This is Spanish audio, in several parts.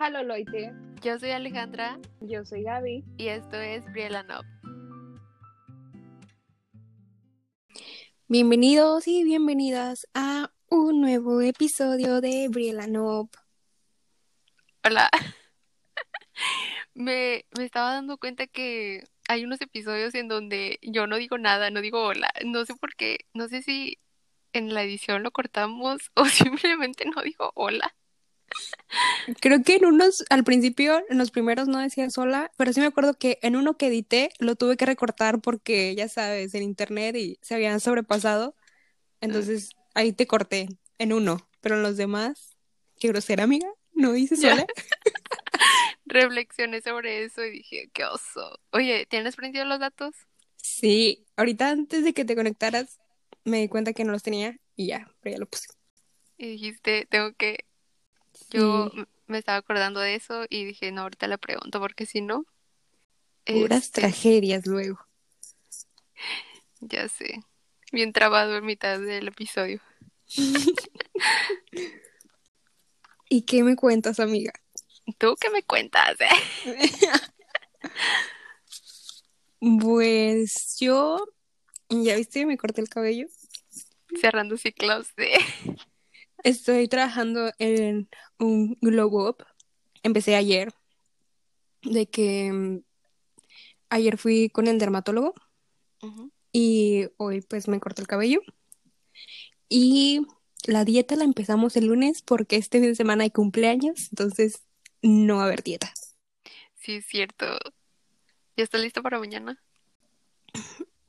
Halo Loite, Yo soy Alejandra yo soy Gaby. y esto es Briella Nob. Bienvenidos y bienvenidas a un nuevo episodio de Briella Nob. Hola. me, me estaba dando cuenta que hay unos episodios en donde yo no digo nada, no digo hola. No sé por qué, no sé si en la edición lo cortamos o simplemente no digo hola. Creo que en unos, al principio, en los primeros no decía sola, pero sí me acuerdo que en uno que edité lo tuve que recortar porque, ya sabes, el internet y se habían sobrepasado. Entonces ahí te corté en uno, pero en los demás, qué grosera amiga, no dices Ya. sola. Reflexioné sobre eso y dije, qué oso. Oye, ¿tienes prendido los datos? Sí, ahorita antes de que te conectaras me di cuenta que no los tenía y ya, pero ya lo puse. Y dijiste, tengo que... Yo Sí, me estaba acordando de eso y dije, no, ahorita le pregunto porque si no, puras este, tragedias luego. ya sé, bien trabado en mitad del episodio. ¿Y qué me cuentas, amiga? ¿Tú qué me cuentas? eh? Pues yo, ya viste, me corté el cabello. Cerrando ciclos de... Estoy trabajando en un glow up. Empecé ayer, de que mm, ayer fui con el dermatólogo y hoy pues me corté el cabello. Y la dieta la empezamos el lunes porque este fin de semana hay cumpleaños, entonces no va a haber dieta. Sí, es cierto. ¿Ya estás listo para mañana?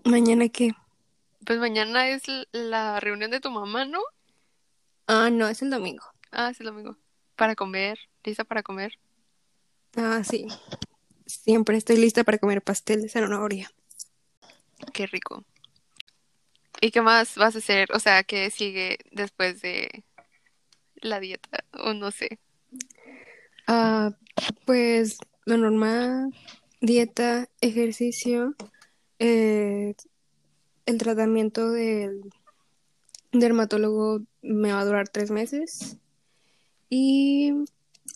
¿Mañana qué? Pues mañana es la reunión de tu mamá, ¿no? Ah, no, es el domingo. Ah, es el domingo. Para comer, lista para comer. Ah, sí. Siempre estoy lista para comer pastel de zanahoria. Qué rico. ¿Y qué más vas a hacer? O sea, ¿qué sigue después de la dieta? O no sé. Ah, pues lo normal, dieta, ejercicio, eh, el tratamiento del dermatólogo me va a durar tres meses y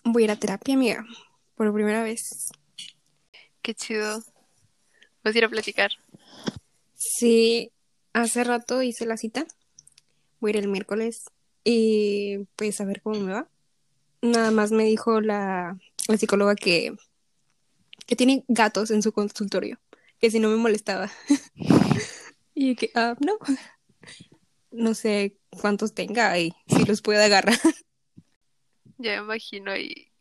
voy a ir a terapia, amiga, por primera vez. Qué chido. Vas a ir a platicar. Sí, hace rato hice la cita, voy a ir el miércoles y pues a ver cómo me va. Nada más me dijo la, la psicóloga que, que tiene gatos en su consultorio, que si no me molestaba. Y que, ah, no, no sé cuántos tenga y si los puede agarrar. Ya me imagino ahí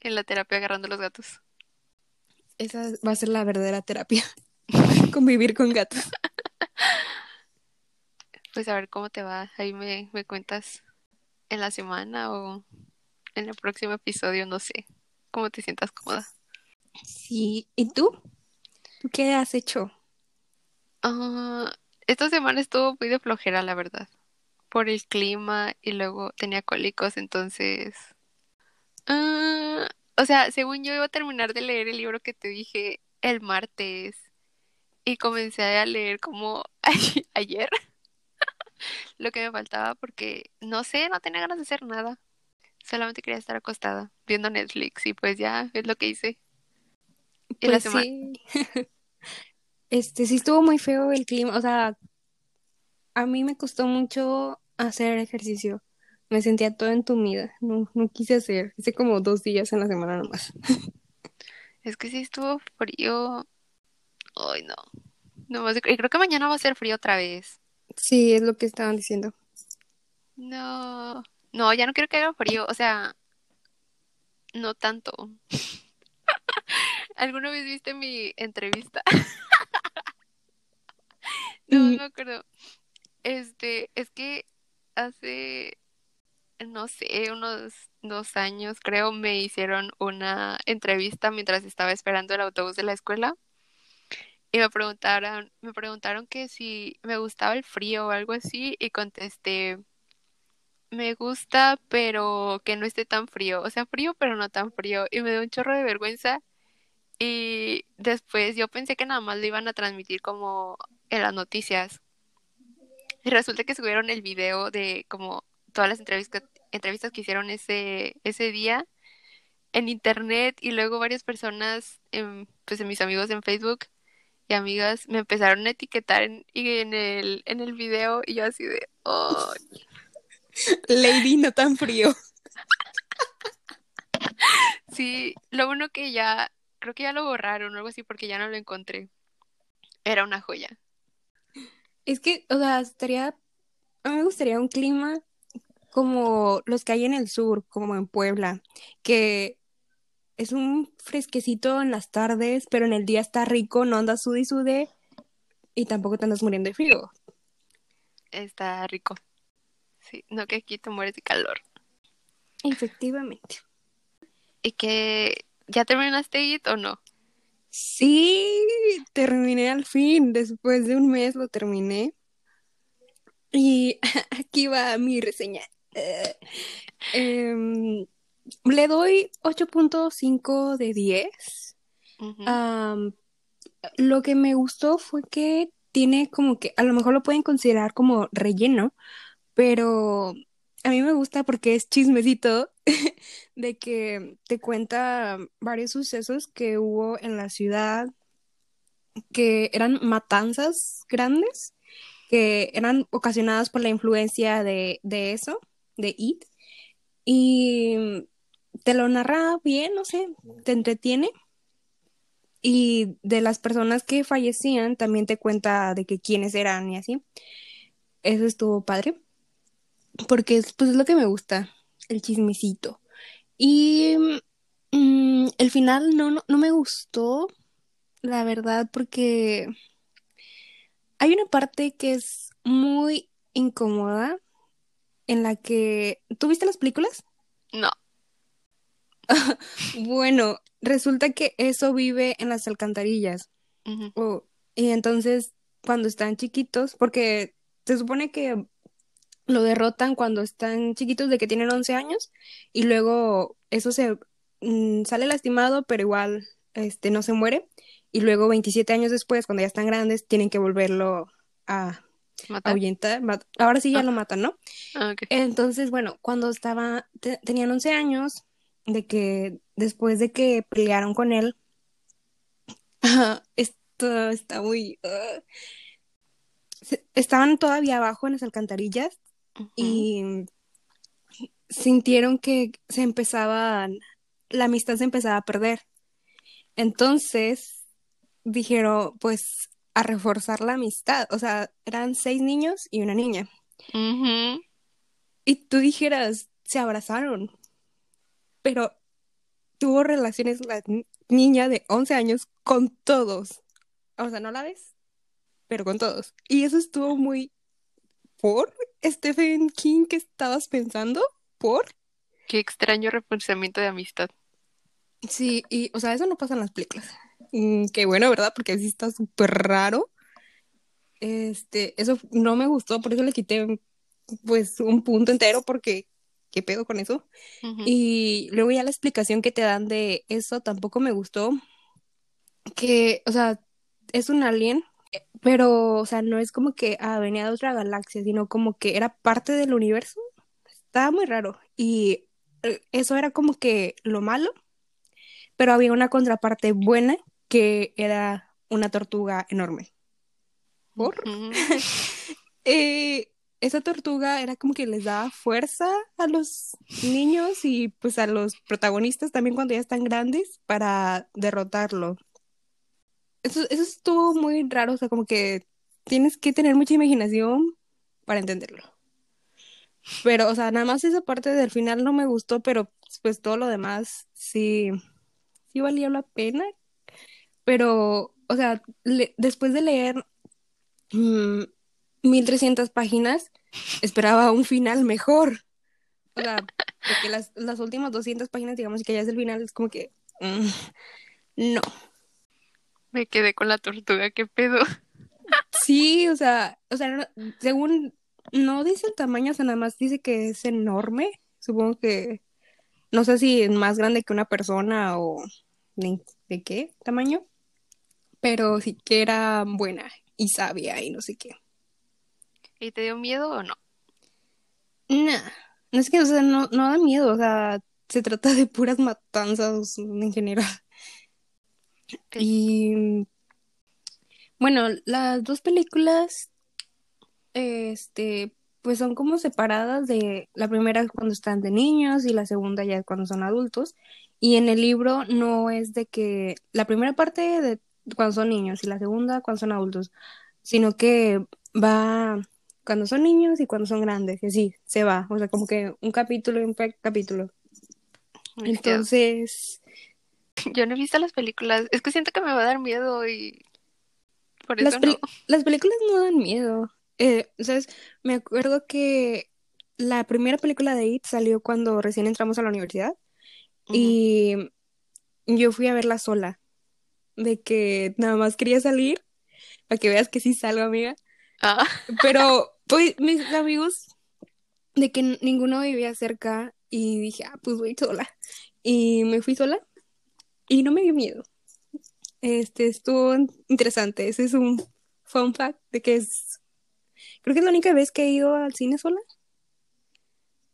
en la terapia agarrando los gatos. Esa va a ser la verdadera terapia, convivir con gatos. Pues a ver cómo te va. Ahí me, me cuentas en la semana o en el próximo episodio, no sé. Cómo te sientas cómoda. Sí, ¿y tú? ¿Tú qué has hecho? Ah, esta semana estuvo muy de flojera, la verdad. Por el clima y luego tenía cólicos, entonces... ah, o sea, según yo iba a terminar de leer el libro que te dije el martes y comencé a leer como ayer lo que me faltaba porque no sé, no tenía ganas de hacer nada. Solamente quería estar acostada viendo Netflix y pues ya es lo que hice. Y la Pues semana... sí, este sí estuvo muy feo el clima, o sea, a mí me costó mucho hacer ejercicio. Me sentía toda entumida, no, no quise hacer, hice como dos días en la semana nomás. Es que sí estuvo frío. Ay, no. No y creo que mañana va a ser frío otra vez. Sí, es lo que estaban diciendo. No. No, ya no quiero que haga frío. O sea, no tanto. ¿Alguna vez viste mi entrevista? No, no Mm, me acuerdo. Este, es que hace, no sé, unos dos años, creo, me hicieron una entrevista mientras estaba esperando el autobús de la escuela. Y me preguntaron, me preguntaron que si me gustaba el frío o algo así, y contesté, me gusta, pero que no esté tan frío. O sea, frío, pero no tan frío. Y me dio un chorro de vergüenza. Y después yo pensé que nada más lo iban a transmitir como en las noticias. Y resulta que subieron el video de como todas las entrevistas, entrevistas que hicieron ese, ese día. en internet y luego varias personas, en, pues en mis amigos en Facebook y amigas me empezaron a etiquetar en, y en el en el video y yo así de, oh, Lady, no tan frío. sí, lo bueno que ya creo que ya lo borraron o algo así porque ya no lo encontré. Era una joya. Es que, o sea, estaría, a mí me gustaría un clima como los que hay en el sur, como en Puebla, que es un fresquecito en las tardes, pero en el día está rico, no andas sude y sude y tampoco te andas muriendo de frío. Está rico. Sí, no que aquí te mueres de calor. Efectivamente. ¿Y que ya terminaste IT o no? Sí, terminé al fin, después de un mes lo terminé. Y aquí va mi reseña. Eh, em, le doy 8.5 de 10. Ujú. Am, lo que me gustó fue que tiene como que, a lo mejor lo pueden considerar como relleno, pero a mí me gusta porque es chismecito de que te cuenta varios sucesos que hubo en la ciudad, que eran matanzas grandes, que eran ocasionadas por la influencia de, de eso, de It, y te lo narra bien, no sé, te entretiene. Y de las personas que fallecían, también te cuenta de que quiénes eran y así. Eso estuvo padre. Porque es, pues, es lo que me gusta, el chismecito. Y mm, el final no, no, no me gustó, la verdad, porque hay una parte que es muy incómoda en la que... ¿Tú viste las películas? No. Bueno, resulta que eso vive en las alcantarillas. Oh, y entonces, cuando están chiquitos, porque se supone que lo derrotan cuando están chiquitos de que tienen 11 años y luego eso se mm, sale lastimado, pero igual este no se muere y luego 27 años después, cuando ya están grandes, tienen que volverlo a ¿Matar? ahuyentar. Ahora sí ya Ah. lo matan, ¿no? Ah. Entonces, bueno, cuando estaba, te- tenían 11 años, de que después de que pelearon con él, esto está muy... ah, estaban todavía abajo en las alcantarillas Y sintieron que se empezaban, la amistad se empezaba a perder. Entonces dijeron, pues, a reforzar la amistad. O sea, eran seis niños y una niña. Y tú dijeras, se abrazaron, pero tuvo relaciones la ni- niña de 11 años con todos. O sea, no la ves, pero con todos. Y eso estuvo muy... ¿Por? Stephen King, ¿qué estabas pensando? ¿Por? Qué extraño reforzamiento de amistad. Sí, y, o sea, eso no pasa en las películas. Mm, qué bueno, ¿verdad? Porque sí está súper raro. Este, eso no me gustó, por eso le quité, pues, un punto entero, porque, ¿qué pedo con eso? Y luego ya la explicación que te dan de eso tampoco me gustó. Que, o sea, es un alien, pero, o sea, no es como que venía de otra galaxia, sino como que era parte del universo. Estaba muy raro. Y eh, eso era como que lo malo, pero había una contraparte buena que era una tortuga enorme. ¿Por? Eh, esa tortuga era como que les daba fuerza a los niños y pues a los protagonistas también cuando ya están grandes para derrotarlo. Eso, eso estuvo muy raro, o sea, como que tienes que tener mucha imaginación para entenderlo. Pero, o sea, nada más esa parte del final no me gustó, pero pues todo lo demás sí, sí valía la pena. Pero, o sea, le- después de leer mm, 1300 páginas, esperaba un final mejor. O sea, porque las, las últimas 200 páginas, digamos que ya es el final, es como que... mm, no. Me quedé con la tortuga, qué pedo. Sí, o sea, o sea, no- según no dice el tamaño, o sea, nada más dice que es enorme. Supongo que no sé si es más grande que una persona o de, de qué tamaño, pero sí que era buena y sabia y no sé qué. ¿Y te dio miedo o no? Nah, no es que, o sea, no, no da miedo, o sea, se trata de puras matanzas en general. Y bueno, las dos películas, este, pues son como separadas de la primera cuando están de niños y la segunda ya cuando son adultos. Y en el libro no es de que la primera parte de cuando son niños y la segunda cuando son adultos, sino que va cuando son niños y cuando son grandes, y así, se va, o sea, como que un capítulo y un capítulo. Entonces... Yo no he visto las películas, es que siento que me va a dar miedo y... Por eso las, las películas no dan miedo. Eh, ¿Sabes? Me acuerdo que la primera película de It salió cuando recién entramos a la universidad y yo fui a verla sola, de que nada más quería salir, para que veas que sí salgo, amiga. Ah. Pero pues mis amigos, de que ninguno vivía cerca y dije, ah, pues voy sola. Y me fui sola y no me dio miedo. Este estuvo interesante. Ese es un fun fact de que es. Creo que es la única vez que he ido al cine sola.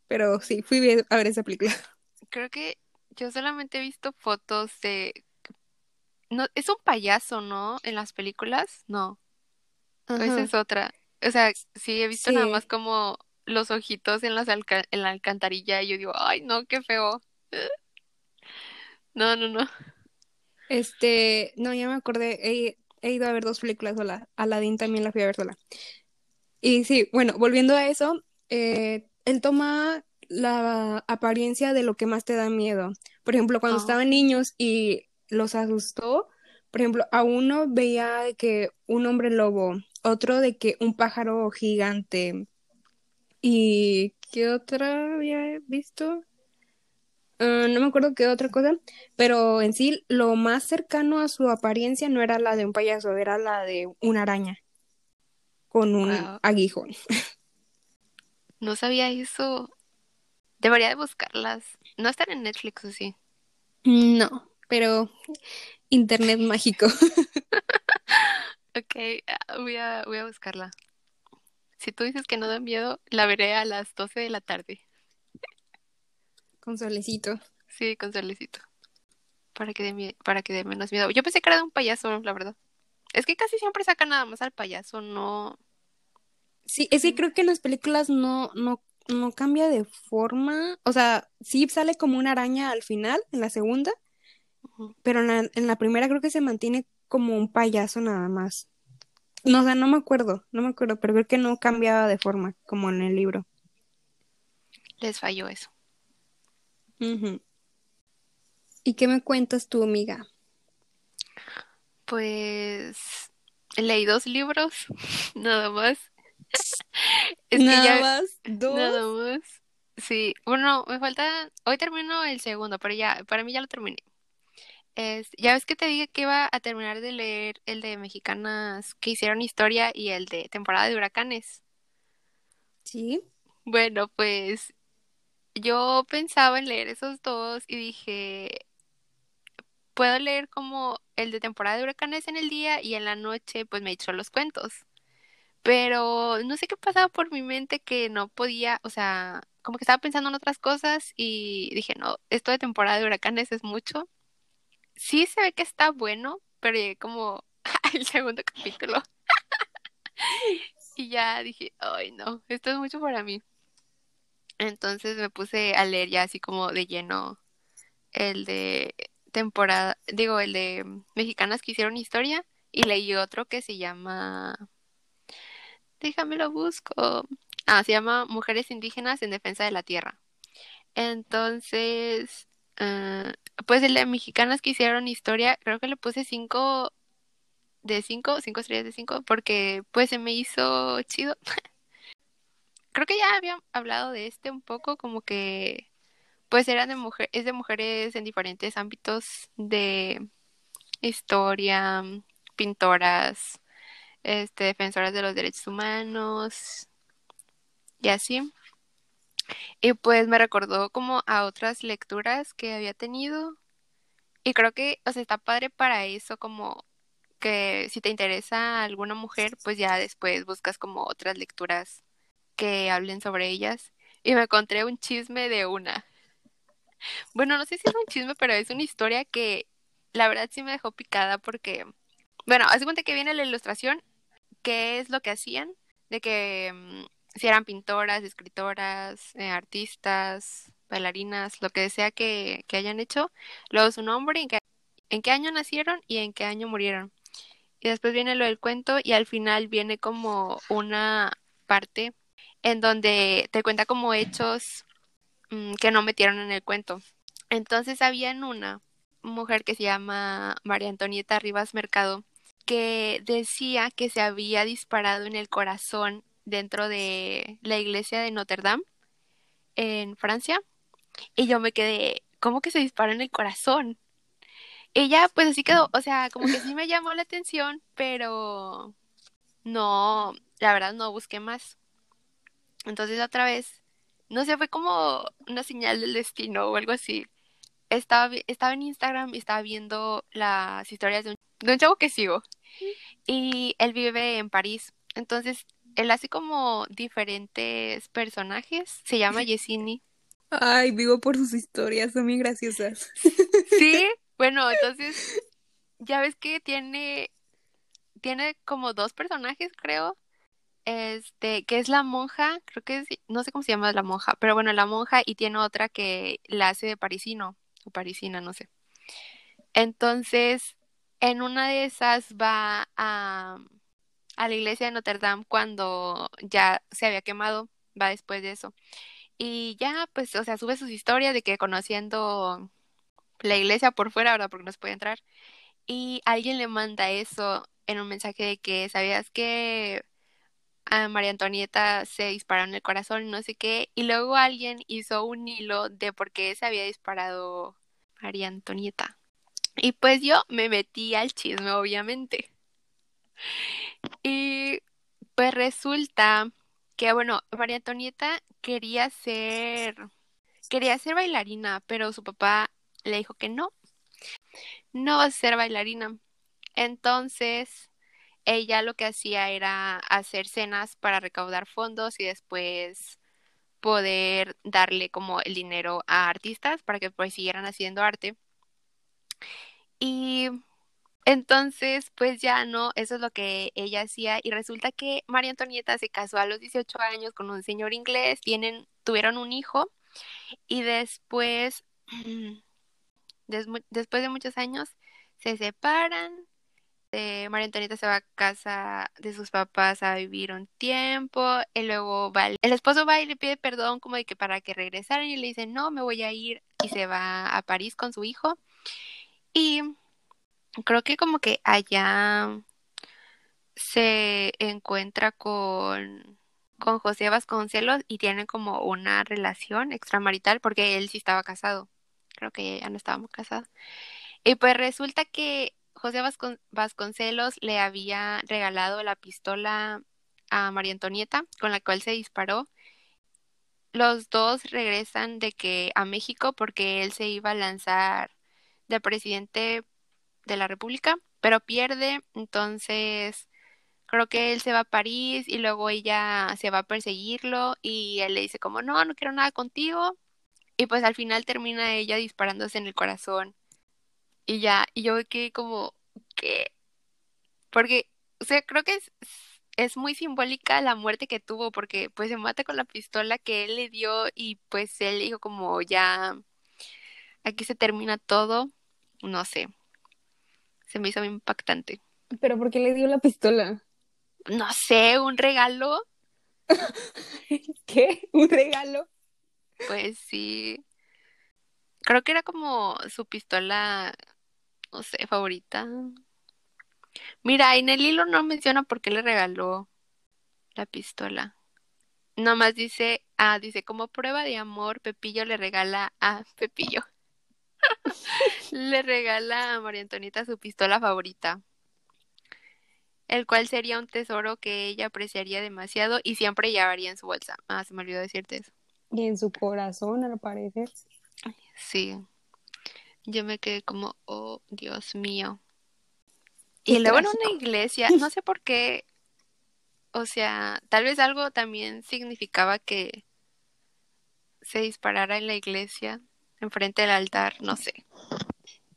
Pero sí, fui a ver esa película. Creo que yo solamente he visto fotos de. No, es un payaso, ¿no? En las películas, no. Esa es otra. O sea, sí, he visto nada más como los ojitos en, las en la alcantarilla y yo digo, ay, no, qué feo. No, no, no. Este, no, ya me acordé, he, ido a ver dos películas sola. Aladdin también la fui a ver sola. Y sí, bueno, volviendo a eso, eh, él toma la apariencia de lo que más te da miedo. Por ejemplo, cuando ah. estaban niños y los asustó, por ejemplo, a uno veía que un hombre lobo, otro de que un pájaro gigante. ¿Y qué otra había visto? Ah, no me acuerdo qué otra cosa, pero en sí lo más cercano a su apariencia no era la de un payaso, era la de una araña con un aguijón. No sabía eso. Debería de buscarlas. No están en Netflix, ¿o sí? No, pero internet mágico. Ok, ah, voy a, voy a buscarla. Si tú dices que no da miedo, la veré a las 12 de la tarde. Con solecito. Sí, con solecito. Para que dé, para que dé menos miedo. Yo pensé que era de un payaso, la verdad. Es que casi siempre sacan nada más al payaso, no. Sí, es que creo que en las películas no, no, no cambia de forma. O sea, sí sale como una araña al final, en la segunda. Pero en la, en la primera creo que se mantiene como un payaso nada más. No, o no me acuerdo, no me acuerdo, pero creo que no cambiaba de forma como en el libro. Les falló eso. ¿Y qué me cuentas tú, amiga? Pues leí dos libros, nada más. nada más, dos. Nada más. Sí, bueno, me falta, hoy termino el segundo, pero ya, para mí ya lo terminé ya ves que te dije que iba a terminar de leer el de mexicanas que hicieron historia y el de temporada de huracanes. Sí. Bueno, pues yo pensaba en leer esos dos y dije, puedo leer como el de temporada de huracanes en el día y en la noche pues me echó los cuentos. Pero no sé qué pasaba por mi mente que no podía, o sea, como que estaba pensando en otras cosas y dije, no, esto de temporada de huracanes es mucho sí se ve que está bueno, pero llegué como al segundo capítulo. y ya dije, ay no, esto es mucho para mí. Entonces me puse a leer ya así como de lleno el de temporada, digo, el de mexicanas que hicieron historia y leí otro que se llama, déjame lo busco, ah, se llama Mujeres Indígenas en Defensa de la Tierra. Entonces, uh, pues el de mexicanas que hicieron historia, creo que le puse cinco de cinco, cinco estrellas de cinco, porque pues se me hizo chido. creo que ya había hablado de este un poco, como que pues eran de mujer, es de mujeres en diferentes ámbitos de historia, pintoras, este, defensoras de los derechos humanos y así. Y pues me recordó como a otras lecturas que había tenido. Y creo que, o sea, está padre para eso, como que si te interesa alguna mujer, pues ya después buscas como otras lecturas que hablen sobre ellas. Y me encontré un chisme de una. Bueno, no sé si es un chisme, pero es una historia que la verdad sí me dejó picada porque, bueno, hace cuenta que viene la ilustración, qué es lo que hacían, de que mm, si eran pintoras, escritoras, eh, artistas, bailarinas, lo que sea que, hayan hecho, luego su nombre, en qué, en qué año nacieron y en qué año murieron. Y después viene lo del cuento y al final viene como una parte en donde te cuenta como hechos mm, que no metieron en el cuento. Entonces había en una mujer que se llama María Antonieta Rivas Mercado que decía que se había disparado en el corazón dentro de la iglesia de Notre Dame en Francia y yo me quedé, ¿cómo que se disparó en el corazón? Ella pues así quedó, o sea, como que sí me llamó la atención, pero no, la verdad no busqué más. Entonces otra vez, no sé, fue como una señal del destino o algo así. Estaba, estaba en Instagram y estaba viendo las historias de un, de un chavo que sigo. Y él vive en París. Entonces, él hace como diferentes personajes. Se llama Yesini. Ay, vivo por sus historias, son muy graciosas. Sí, bueno, entonces, ya ves que tiene, tiene como dos personajes, creo. Este, que es la monja, creo que no sé cómo se llama la monja, pero bueno, la monja y tiene otra que la hace de parisino, o parisina, no sé. Entonces, en una de esas va a, a la iglesia de Notre Dame cuando ya se había quemado, va después de eso. Y ya, pues, o sea, sube sus historias de que conociendo la iglesia por fuera, ¿verdad? Porque no se puede entrar. Y alguien le manda eso en un mensaje de que, ¿sabías que a María Antonieta se disparó en el corazón no sé qué? Y luego alguien hizo un hilo de por qué se había disparado María Antonieta. Y pues yo me metí al chisme, obviamente. Y pues resulta que, bueno, María Antonieta quería ser, quería ser bailarina, pero su papá le dijo que no, no vas a ser bailarina. Entonces, ella lo que hacía era hacer cenas para recaudar fondos y después poder darle como el dinero a artistas para que pues siguieran haciendo arte. Y entonces, pues ya no, eso es lo que ella hacía y resulta que María Antonieta se casó a los 18 años con un señor inglés, tienen, tuvieron un hijo y después, después de muchos años, se separan. Eh, María Antonieta se va a casa de sus papás a vivir un tiempo y luego va, el esposo va y le pide perdón como de que para que regresaran y le dice no, me voy a ir y se va a París con su hijo y creo que como que allá se encuentra con, con José Vasconcelos y tienen como una relación extramarital porque él sí estaba casado. Creo que ya no estábamos casados. Y pues resulta que José Vasconcelos le había regalado la pistola a María Antonieta con la cual se disparó. Los dos regresan de que a México porque él se iba a lanzar de presidente de la República, pero pierde, entonces creo que él se va a París y luego ella se va a perseguirlo y él le dice como no, no quiero nada contigo y pues al final termina ella disparándose en el corazón y ya, y yo que como que porque o sea, creo que es, es muy simbólica la muerte que tuvo porque pues se mata con la pistola que él le dio y pues él dijo como ya aquí se termina todo, no sé se me hizo muy impactante. ¿Pero por qué le dio la pistola? No sé, un regalo. ¿Qué? ¿Un regalo? Pues sí. Creo que era como su pistola, no sé, favorita. Mira, en el hilo no menciona por qué le regaló la pistola. Nomás dice, ah, dice, como prueba de amor, Pepillo le regala a Pepillo. le regala a María Antonita su pistola favorita, el cual sería un tesoro que ella apreciaría demasiado y siempre llevaría en su bolsa. Ah, se me olvidó decirte eso. Y en su corazón, al parecer. Sí. Yo me quedé como, oh, Dios mío. Y luego en una iglesia, no sé por qué, o sea, tal vez algo también significaba que se disparara en la iglesia. enfrente del altar, no sé.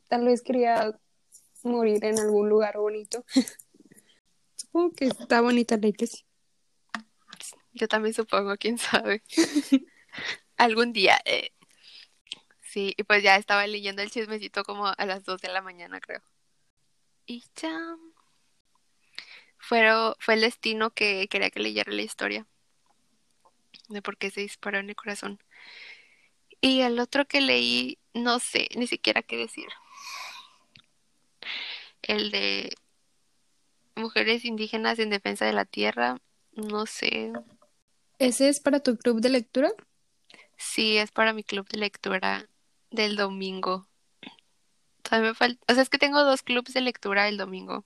Tal vez quería morir en algún lugar bonito. Supongo que está bonita la iglesia. Yo también supongo, quién sabe. Algún día. Eh. Sí, y pues ya estaba leyendo el chismecito como a las 2 de la mañana, creo. Y ya. Fueron, fue el destino que quería que leyera la historia. De por qué se disparó en el corazón. Y el otro que leí, no sé ni siquiera qué decir. El de Mujeres Indígenas en Defensa de la Tierra, no sé. ¿Ese es para tu club de lectura? Sí, es para mi club de lectura del domingo. Todavía me o sea, es que tengo dos clubes de lectura el domingo.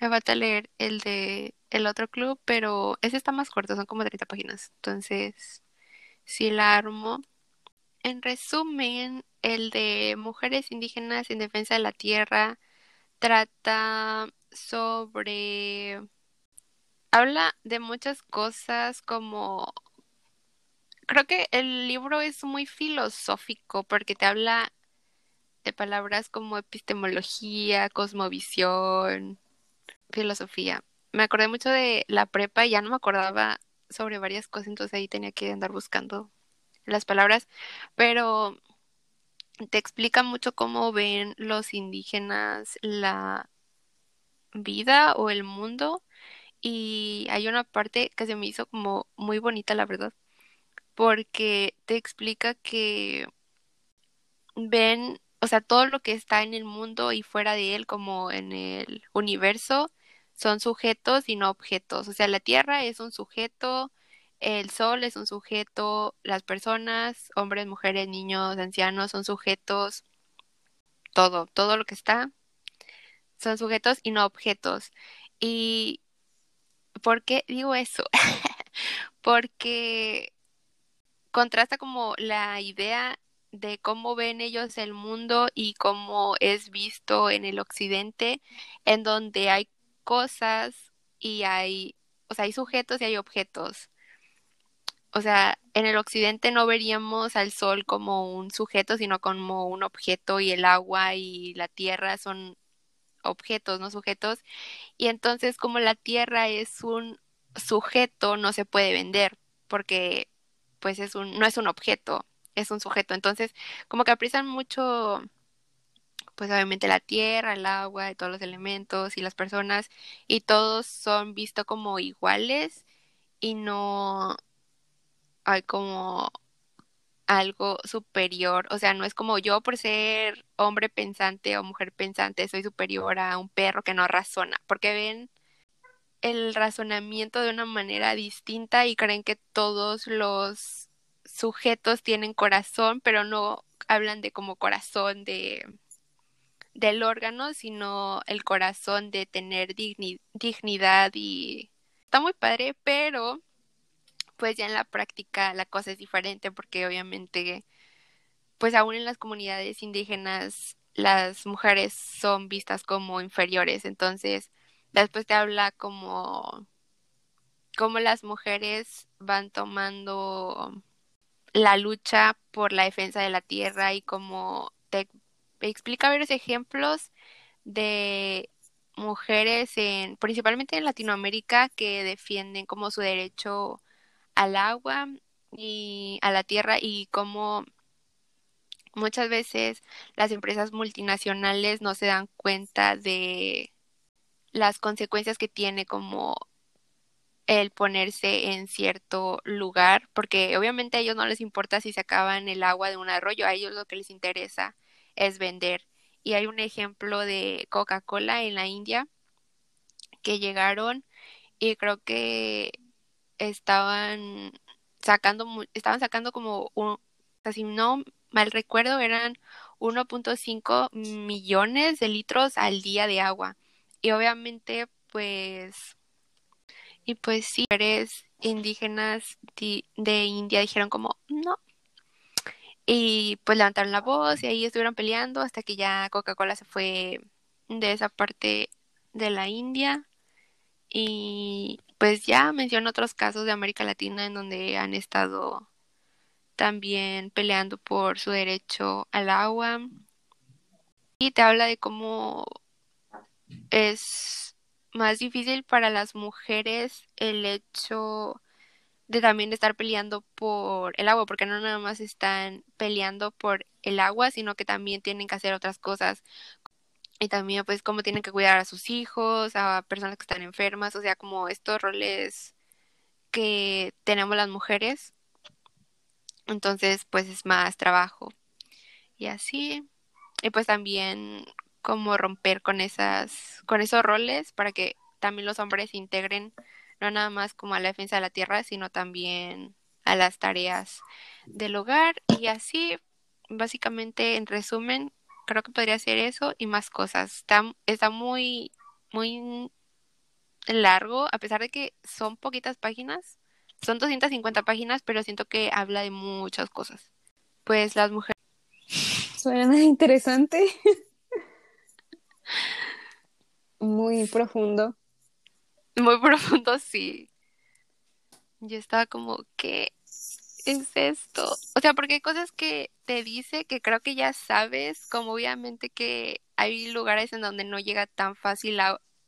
Me falta leer el de el otro club, pero ese está más corto, son como 30 páginas. Entonces, si la armo. En resumen, el de Mujeres Indígenas en Defensa de la Tierra trata sobre... Habla de muchas cosas como... Creo que el libro es muy filosófico porque te habla de palabras como epistemología, cosmovisión, filosofía. Me acordé mucho de la prepa y ya no me acordaba sobre varias cosas, entonces ahí tenía que andar buscando las palabras, pero te explica mucho cómo ven los indígenas la vida o el mundo y hay una parte que se me hizo como muy bonita, la verdad, porque te explica que ven, o sea, todo lo que está en el mundo y fuera de él, como en el universo, son sujetos y no objetos. O sea, la Tierra es un sujeto, el Sol es un sujeto, las personas, hombres, mujeres, niños, ancianos, son sujetos, todo, todo lo que está son sujetos y no objetos. ¿Y por qué digo eso? Porque contrasta como la idea de cómo ven ellos el mundo y cómo es visto en el occidente, en donde hay cosas y hay, o sea, hay sujetos y hay objetos. O sea, en el occidente no veríamos al sol como un sujeto, sino como un objeto y el agua y la tierra son objetos, no sujetos. Y entonces como la tierra es un sujeto, no se puede vender porque pues es un, no es un objeto, es un sujeto. Entonces como que aprecian mucho pues obviamente la tierra, el agua y todos los elementos y las personas y todos son vistos como iguales y no hay como algo superior, o sea, no es como yo por ser hombre pensante o mujer pensante soy superior a un perro que no razona, porque ven el razonamiento de una manera distinta y creen que todos los sujetos tienen corazón, pero no hablan de como corazón de del órgano, sino el corazón de tener dignidad y está muy padre, pero pues ya en la práctica la cosa es diferente porque obviamente pues aún en las comunidades indígenas las mujeres son vistas como inferiores, entonces después te habla como cómo las mujeres van tomando la lucha por la defensa de la tierra y cómo te explica varios ejemplos de mujeres en principalmente en Latinoamérica que defienden como su derecho al agua y a la tierra y cómo muchas veces las empresas multinacionales no se dan cuenta de las consecuencias que tiene como el ponerse en cierto lugar, porque obviamente a ellos no les importa si se acaban el agua de un arroyo, a ellos lo que les interesa es vender. Y hay un ejemplo de Coca-Cola en la India que llegaron y creo que estaban sacando, estaban sacando como un, si no mal recuerdo, eran 1.5 millones de litros al día de agua. Y obviamente, pues, y pues sí, mujeres indígenas de India dijeron como, no. Y pues levantaron la voz y ahí estuvieron peleando hasta que ya Coca-Cola se fue de esa parte de la India. Y pues ya menciono otros casos de América Latina en donde han estado también peleando por su derecho al agua. Y te habla de cómo es más difícil para las mujeres el hecho de también estar peleando por el agua, porque no nada más están peleando por el agua, sino que también tienen que hacer otras cosas. Y también pues cómo tienen que cuidar a sus hijos, a personas que están enfermas, o sea, como estos roles que tenemos las mujeres. Entonces, pues es más trabajo. Y así, y pues también como romper con esas con esos roles para que también los hombres se integren no nada más como a la defensa de la tierra, sino también a las tareas del hogar y así básicamente en resumen creo que podría ser eso y más cosas. Está, está muy muy largo, a pesar de que son poquitas páginas, son 250 páginas, pero siento que habla de muchas cosas. Pues las mujeres Suena interesante. Muy profundo. Muy profundo, sí. Yo estaba como, ¿qué es esto? O sea, porque hay cosas que te dice que creo que ya sabes, como obviamente que hay lugares en donde no llega tan fácil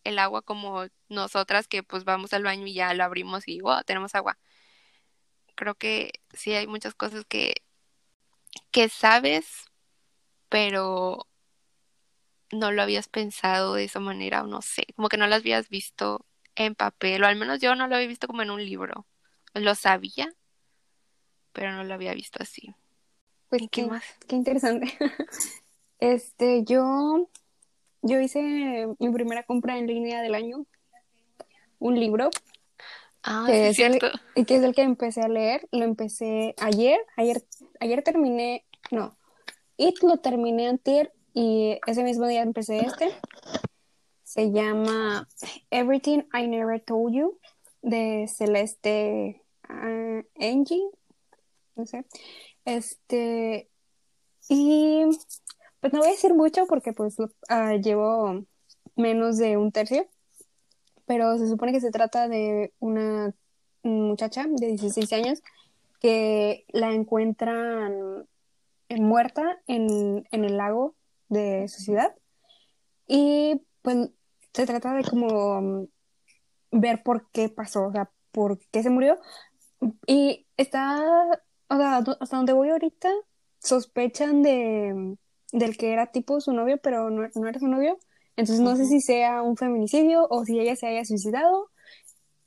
el agua como nosotras que pues vamos al baño y ya lo abrimos y wow, tenemos agua. Creo que sí hay muchas cosas que, que sabes, pero no lo habías pensado de esa manera, o no sé, como que no lo habías visto en papel, o al menos yo no lo había visto como en un libro. Lo sabía, pero no lo había visto así. Pues qué, más? Qué interesante. Este, yo, yo hice mi primera compra en línea del año, un libro. Ah, que es cierto. El, que es el que empecé a leer. Lo empecé ayer, ayer, ayer terminé, no, y lo terminé antier y ese mismo día empecé este. Se llama Everything I Never Told You de Celeste uh, Angie. No sé. Este. Y pues no voy a decir mucho porque pues uh, llevo menos de un tercio. Pero se supone que se trata de una muchacha de 16 años que la encuentran muerta en, en el lago de su ciudad. Y pues se trata de como ver por qué pasó, o sea, por qué se murió. Y está, o sea, hasta donde voy ahorita, sospechan de del que era tipo su novio, pero no, no era su novio. Entonces no sé si sea un feminicidio o si ella se haya suicidado.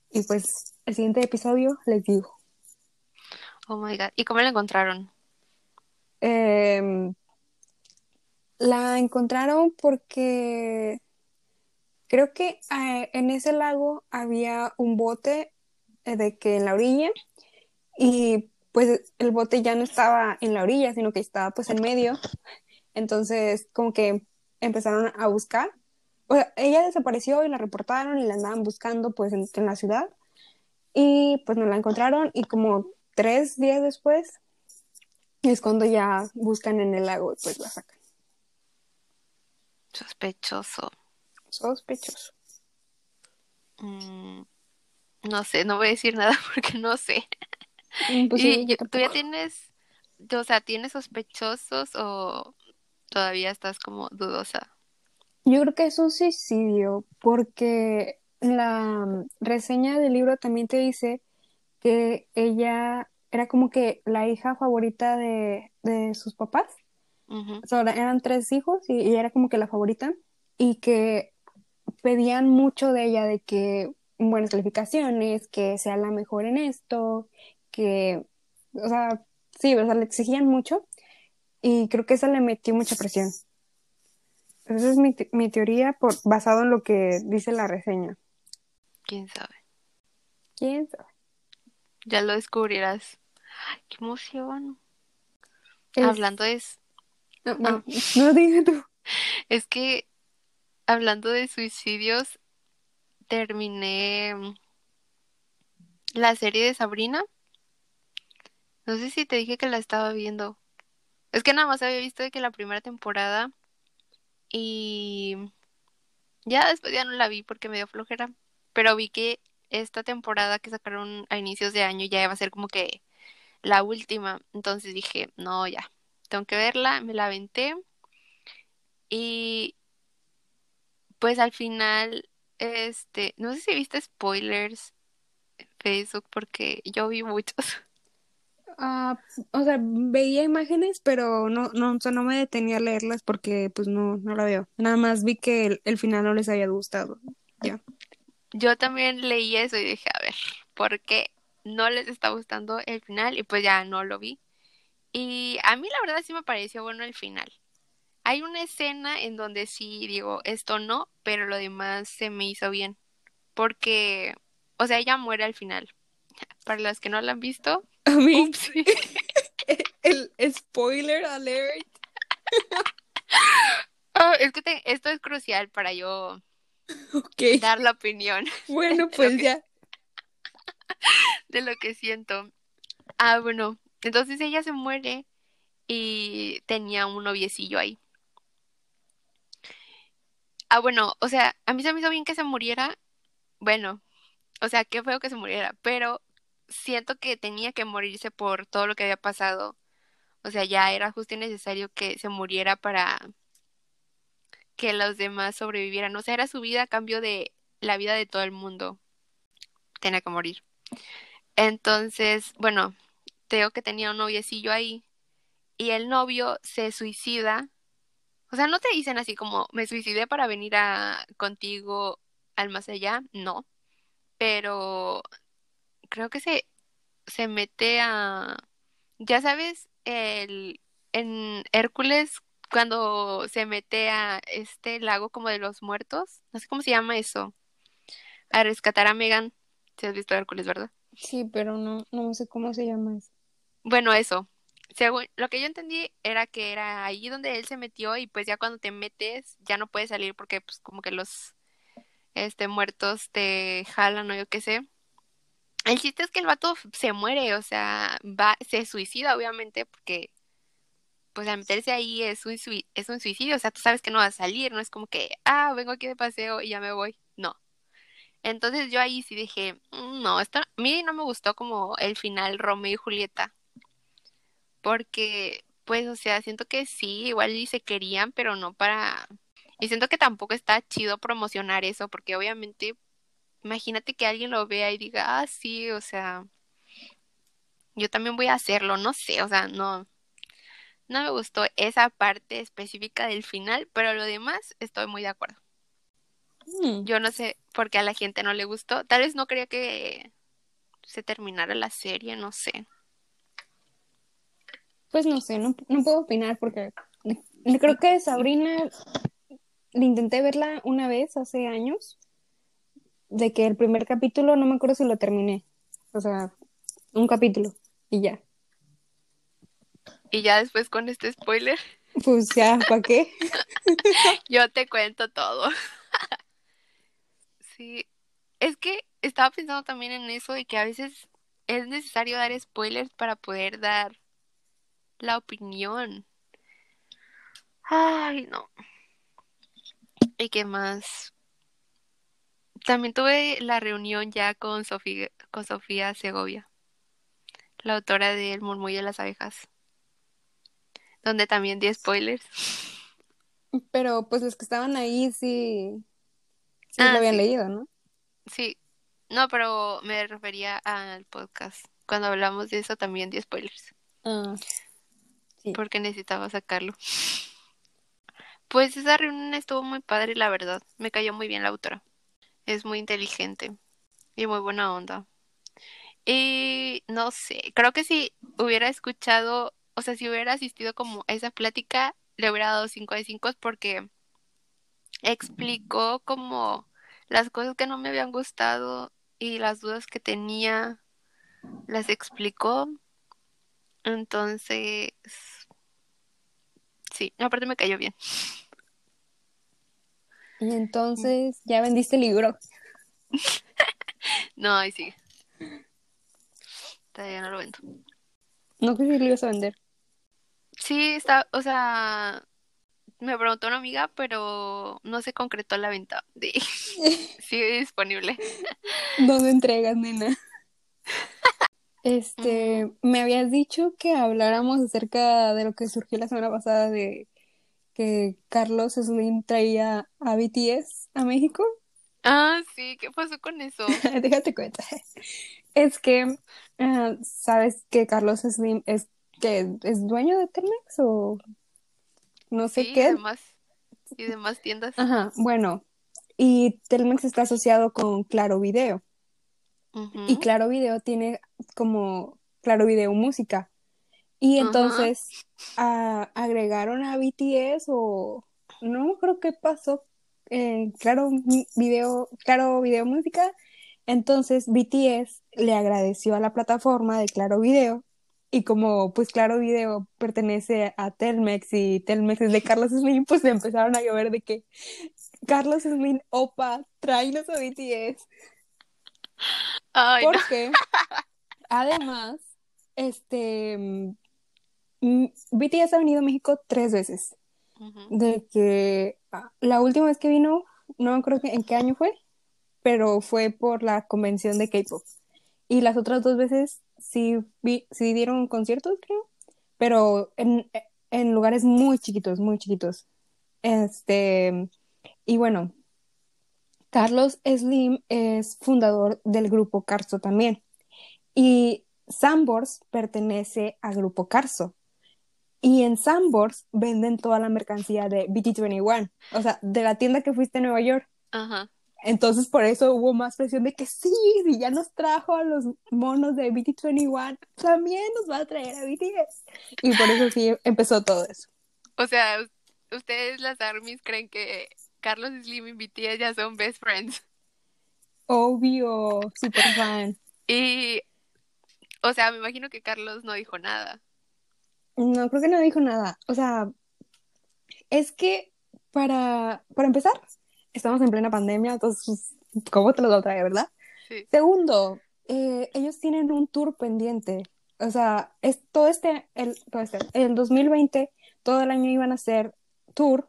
Y pues el siguiente episodio les digo. Oh my god. ¿Y cómo la encontraron? Eh, la encontraron porque creo que eh, en ese lago había un bote eh, de que en la orilla y pues el bote ya no estaba en la orilla, sino que estaba pues en medio. Entonces como que empezaron a buscar. O sea, ella desapareció y la reportaron y la andaban buscando pues en, en la ciudad. Y pues no la encontraron y como tres días después es cuando ya buscan en el lago y pues la sacan. Sospechoso. Sospechoso. Mm, no sé, no voy a decir nada porque no sé. Mm, pues ¿Y tú ya tienes, o sea, tienes sospechosos o todavía estás como dudosa? Yo creo que es un suicidio porque la reseña del libro también te dice que ella era como que la hija favorita de, de sus papás eran tres hijos y, era como que la favorita y que pedían mucho de ella de que buenas calificaciones, que sea la mejor en esto, que, o sea, sí, o sea, le exigían mucho y creo que eso le metió mucha presión. Esa es mi, mi teoría por, basado en lo que dice la reseña. ¿Quién sabe? ¿Quién sabe? Ya lo descubrirás. ¡Qué emoción! Hablando de, no, no, no dime tú. Es que hablando de suicidios, terminé mm, la serie de Sabrina. No sé si te dije que la estaba viendo. Es que nada más había visto de que la primera temporada y ya después ya no la vi porque me dio flojera. Pero vi que esta temporada que sacaron a inicios de año ya iba a ser como que la última. Entonces dije, no, ya, tengo que verla, me la aventé. Y pues al final, este, no sé si viste spoilers en Facebook porque yo vi muchos. Ah, o sea, veía imágenes, pero no, no, o sea, no me detenía a leerlas porque pues no, no la veo. Nada más vi que el, el final no les había gustado. Ya. Yo también leí eso y dije, a ver, ¿por qué no les está gustando el final? Y pues ya no lo vi. Y a mí la verdad sí me pareció bueno el final. Hay una escena en donde sí digo, esto no, pero lo demás se me hizo bien. Porque, o sea, ella muere al final. Para los que no la han visto, A mí, el spoiler alert. Es que te- esto es crucial para yo dar la opinión Bueno, de pues que- ya. de lo que siento. Ah, bueno, entonces ella se muere y tenía un noviecillo ahí. Ah, bueno, o sea, a mí se me hizo bien que se muriera. Bueno, o sea, qué feo que se muriera, pero siento que tenía que morirse por todo lo que había pasado. O sea, ya era justo y necesario que se muriera para que los demás sobrevivieran. O sea, era su vida a cambio de la vida de todo el mundo. Tenía que morir. Entonces, bueno, te digo que tenía un noviecillo ahí y el novio se suicida. O sea, no te dicen así como me suicidé para venir a contigo al más allá, no, pero creo que se se mete a ya sabes, el en Hércules cuando se mete a este lago como de los muertos, no sé cómo se llama eso, a rescatar a Megan. Si has visto Hércules, ¿verdad? Sí, pero no, no sé cómo se llama eso. Bueno, eso. Según lo que yo entendí era que era ahí donde él se metió y pues ya cuando te metes ya no puedes salir porque pues como que los este muertos te jalan o yo qué sé. El chiste es que el vato se muere, o sea, va, se suicida obviamente porque pues al meterse ahí es un suicidio, o sea, tú sabes que no vas a salir, no es como que, ah, vengo aquí de paseo y ya me voy. No. Entonces yo ahí sí dije, "Mm, no, esto a mí no me gustó como el final Romeo y Julieta. Porque, pues, o sea, siento que sí, igual y se querían, pero no para... Y siento que tampoco está chido promocionar eso, porque obviamente, imagínate que alguien lo vea y diga, ah, sí, o sea, yo también voy a hacerlo, no sé, o sea, no, no me gustó esa parte específica del final, pero lo demás estoy muy de acuerdo. Mm, Yo no sé por qué a la gente no le gustó, tal vez no quería que se terminara la serie, no sé. Pues no sé, no, no puedo opinar porque creo que Sabrina le intenté verla una vez hace años, de que el primer capítulo no me acuerdo si lo terminé, o sea, un capítulo y ya. Y ya después con este spoiler, Pues ya, ¿para qué? yo te cuento todo. Sí, es que estaba pensando también en eso y que a veces es necesario dar spoilers para poder dar la opinión. Ay, no. ¿Y qué más? También tuve la reunión ya con Sofía, con Sofía Segovia, la autora de El murmullo de las abejas, donde también di spoilers. Pero pues los que estaban ahí sí, sí Ah, lo habían sí. leído, ¿no? Sí, no, pero me refería al podcast. Cuando hablamos de eso también di spoilers, Ah, porque necesitaba sacarlo. Pues esa reunión estuvo muy padre, la verdad. Me cayó muy bien la autora. Es muy inteligente y muy buena onda. Y no sé, creo que si hubiera escuchado, o sea, si hubiera asistido como a esa plática, le hubiera dado 5 de 5 porque explicó como las cosas que no me habían gustado y las dudas que tenía, las explicó. Entonces, sí, aparte me cayó bien. Y entonces ya vendiste el libro. No, ahí sigue. Todavía no lo vendo. No sé si lo ibas a vender. Sí, está, o sea, me preguntó una amiga, pero no se concretó la venta de sigue disponible. ¿Dónde entregas, nena? Este, me habías dicho que habláramos acerca de lo que surgió la semana pasada de que Carlos Slim traía a BTS a México. Ah, sí, ¿qué pasó con eso? Déjate cuenta. Es que, ah, ¿sabes que Carlos Slim es que es dueño de Telmex o no sé Sí, y qué? demás, y demás tiendas. Ajá, bueno, y Telmex está asociado con Claro Video. Y Claro Video tiene como Claro Video Música. Y entonces a- agregaron a BTS o no creo que pasó en Claro Video, Claro Video Música. Entonces BTS le agradeció a la plataforma de Claro Video. Y como pues Claro Video pertenece a Telmex y Telmex es de Carlos Slim, pues le empezaron a llover de que Carlos Slim, opa, tráenos a BTS. Ay, no. Porque además, este mm, BTS ha venido a México tres veces. De que ah, la última vez que vino, no creo que en qué año fue, pero fue por la convención de K-pop. Y las otras dos veces sí, vi- sí dieron conciertos, creo, pero en, en lugares muy chiquitos, muy chiquitos. Este, y bueno, Carlos Slim es fundador del grupo Carso también. Y Sambors pertenece al grupo Carso. Y en Sambors venden toda la mercancía de BT21, o sea, de la tienda que fuiste a Nueva York. Ajá. Entonces por eso hubo más presión de que sí, si ya nos trajo a los monos de BT21, también nos va a traer a BTS. Y por eso sí empezó todo eso. O sea, us- ustedes las armies creen que Carlos Slim y BTS ya son best friends. Obvio, super fan. Y, o sea, me imagino que Carlos no dijo nada. No, creo que no dijo nada. O sea, es que para, para empezar, estamos en plena pandemia, entonces, ¿cómo te los va a traer, verdad? Sí. Segundo, eh, ellos tienen un tour pendiente. O sea, es todo este, el, todo este, el 2020, todo el año iban a hacer tour,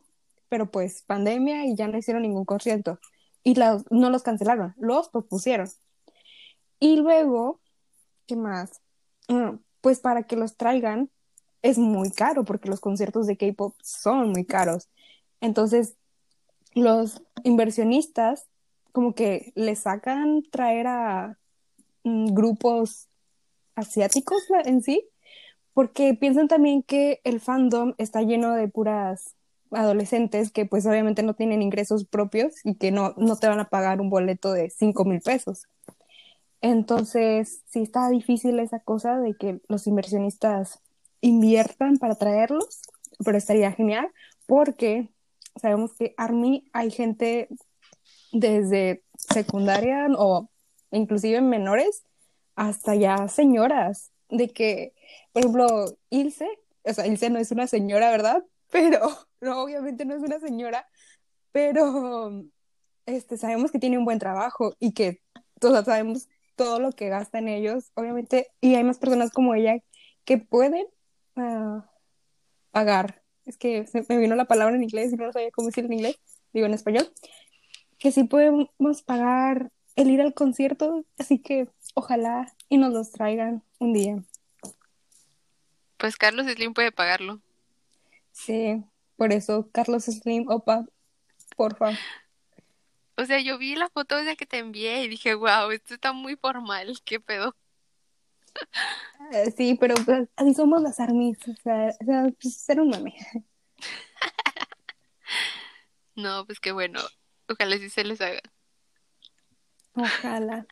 pero pues pandemia y ya no hicieron ningún concierto. Y la- no los cancelaron, los propusieron. Y luego, ¿qué más? Mm, Pues para que los traigan es muy caro porque los conciertos de K-pop son muy caros. Entonces, los inversionistas como que le sacan traer a mm, grupos asiáticos en sí, porque piensan también que el fandom está lleno de puras adolescentes que pues obviamente no tienen ingresos propios y que no, no te van a pagar un boleto de cinco mil pesos. Entonces, sí está difícil esa cosa de que los inversionistas inviertan para traerlos, pero estaría genial porque sabemos que ARMY hay gente desde secundaria o inclusive menores hasta ya señoras, de que, por ejemplo, Ilse, o sea, Ilse no es una señora, ¿verdad? Pero, no, obviamente no es una señora, pero este, sabemos que tiene un buen trabajo y que, o sabemos todo lo que gastan ellos, obviamente, y hay más personas como ella que pueden ah, pagar. Es que me vino la palabra en inglés y no sabía cómo decir en inglés, digo en español, que sí podemos pagar el ir al concierto, así que ojalá y nos los traigan un día. Pues Carlos Slim puede pagarlo. Sí, por eso, Carlos Slim, opa, porfa. O sea, yo vi la foto esa que te envié y dije, wow, esto está muy formal, qué pedo. Eh, sí, pero pues, así somos las armies, o sea, o sea, pues, ser un mame. No, pues qué bueno. Ojalá sí se les haga. Ojalá.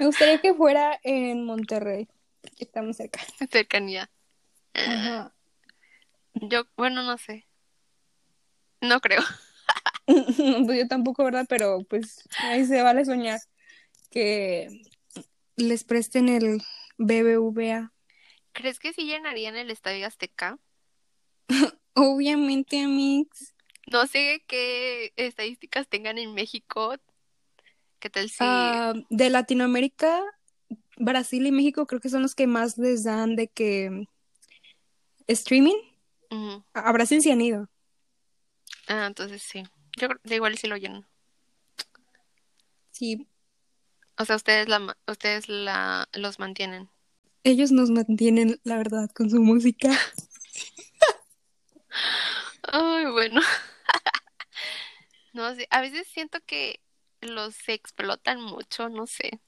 Me gustaría que fuera en Monterrey, que estamos cerca. Cercanía. Ajá. Yo, bueno, no sé. No creo. Pues yo tampoco, ¿verdad? Pero pues ahí se vale soñar que les presten el BBVA. ¿Crees que sí llenarían el Estadio Azteca? Obviamente, Amix. No sé qué estadísticas tengan en México. ¿Qué tal si... Ah, de Latinoamérica, Brasil y México creo que son los que más les dan de que streaming. Ujú. A a Brasil sí han ido. Ah, entonces sí. Yo da igual si lo llenan. Sí, O sea, ustedes la, ustedes la, los mantienen. Ellos nos mantienen, la verdad, con su música. Ay, bueno. No sé, a veces siento que los explotan mucho, no sé.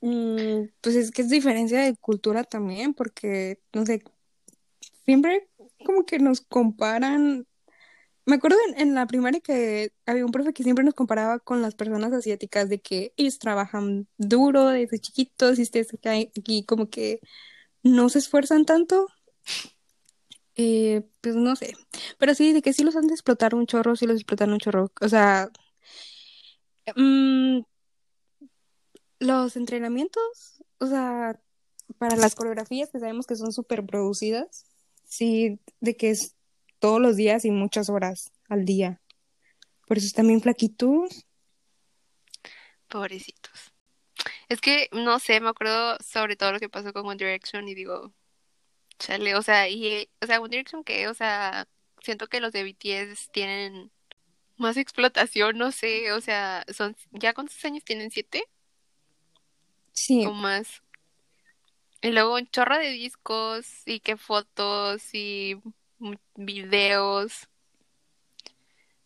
Mm, pues es que es diferencia de cultura también, porque, no sé, siempre como que nos comparan. Me acuerdo en, en la primaria que había un profe que siempre nos comparaba con las personas asiáticas, de que ellos trabajan duro desde chiquitos y como que no se esfuerzan tanto. Eh, pues no sé. Pero sí, de que sí los han de explotar un chorro, sí los explotan un chorro. O sea, mm, los entrenamientos, o sea, para las coreografías que sabemos que son súper producidas, sí, de que es todos los días y muchas horas al día. Por eso están bien flaquitos. Pobrecitos. Es que, no sé, me acuerdo sobre todo lo que pasó con One Direction y digo, chale, o sea, y, o sea, One Direction que, o sea, siento que los de BTS tienen más explotación, no sé, o sea, son, ¿ya cuántos años tienen? ¿Siete? Sí, O más. Y luego un chorro de discos y que fotos y videos,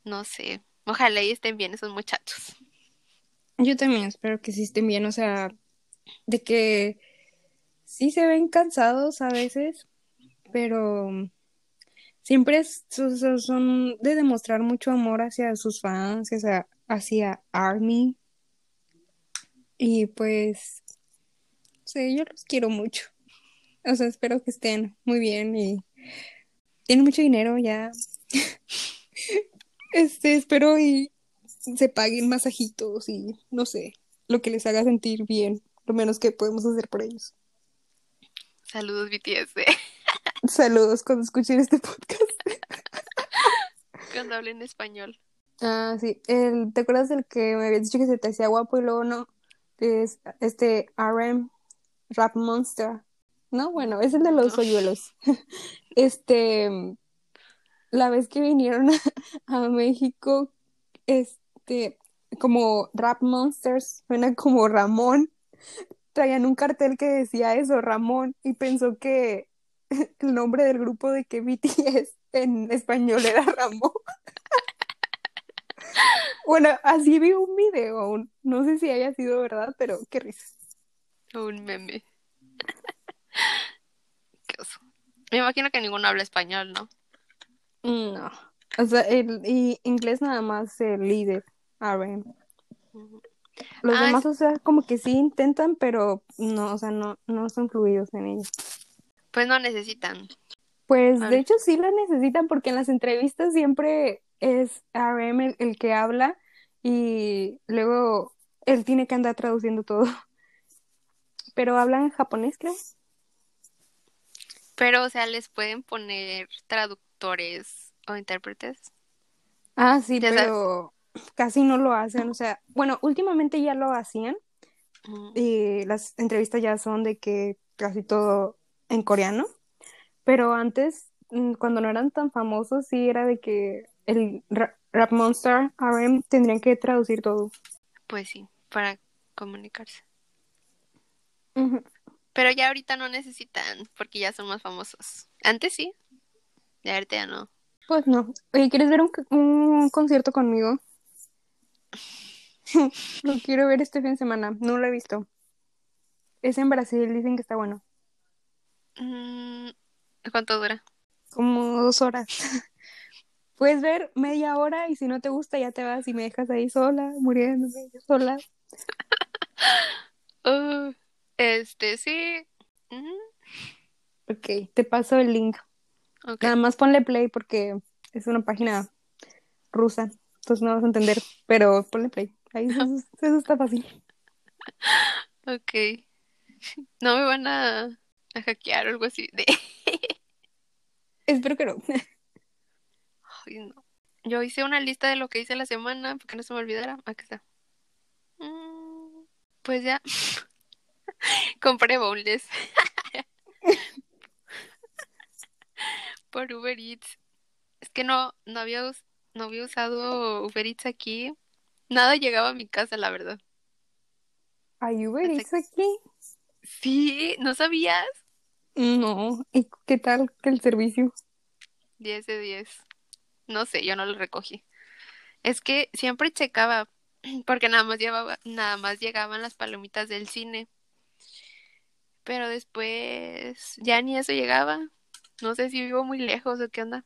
no sé. Ojalá y estén bien esos muchachos. yo también espero que sí estén bien, o sea, de que sí se ven cansados a veces, pero siempre son de demostrar mucho amor hacia sus fans, hacia, hacia ARMY, y pues, sí, yo los quiero mucho. O sea, espero que estén muy bien y tienen mucho dinero ya. Este, espero y se paguen masajitos y no sé, lo que les haga sentir bien, lo menos que podemos hacer por ellos. Saludos BTS, Saludos cuando escuchen este podcast. cuando hablen español. Ah, sí, el, ¿te acuerdas del que me habías dicho que se te hacía guapo y luego no? Es este RM Rap Monster. No, bueno, es el de los hoyuelos. Este, la vez que vinieron a, a México, este, como Rap Monsters, suena como Ramón. Traían un cartel que decía eso, Ramón, y pensó que el nombre del grupo de que BTS en español era Ramón. Bueno, así vi un video aún. No sé si haya sido verdad, pero qué risa. Un meme. Qué oso. Me imagino que ninguno habla español, ¿no? No. O sea, el y inglés nada más el líder. Ujú. Los Ah, demás, es- o sea, como que sí intentan, pero no, o sea, no, no son fluidos en ello. pues no necesitan. Pues de hecho sí la necesitan porque en las entrevistas siempre es RM el, el que habla y luego él tiene que andar traduciendo todo. Pero hablan japonés, creo. Pero, o sea, les pueden poner traductores o intérpretes. Ah, sí, sabes. pero casi no lo hacen. O sea, bueno, últimamente ya lo hacían y las entrevistas ya son de que casi todo en coreano. Pero antes, mm, cuando no eran tan famosos, sí era de que el Ra- Rap Monster RM tendrían que traducir todo. Pues sí, para comunicarse. Pero ya ahorita no necesitan, porque ya son más famosos. Antes sí, ya ahorita ya no. Pues no. Oye, ¿quieres ver un, un concierto conmigo? Lo quiero ver este fin de semana. No lo he visto. Es en Brasil, dicen que está bueno. Mm, ¿Cuánto dura? Como dos horas. Puedes ver media hora y si no te gusta ya te vas y me dejas ahí sola, muriéndome sola. Uh, este, sí. Ujú, Ok, te paso el link. Nada más ponle play porque es una página rusa. Entonces no vas a entender, pero ponle play. Ahí eso, eso está fácil. Ok. No me van a, a hackear o algo así. De... Espero que no. Ay, no. Yo hice una lista de lo que hice la semana, porque no se me olvidara. Aquí está. Mm, Pues ya. Compré boneless por Uber Eats. Es que no, no había, us- no había usado Uber Eats aquí. Nada llegaba a mi casa, la verdad. ¿Hay Uber Hasta- Eats aquí? Sí, ¿no sabías? No, ¿y qué tal el servicio? 10 de 10. No sé, yo no lo recogí. Es que siempre checaba, porque nada más llevaba, nada más llegaban las palomitas del cine. Pero después ya ni eso llegaba. No sé si vivo muy lejos o qué onda.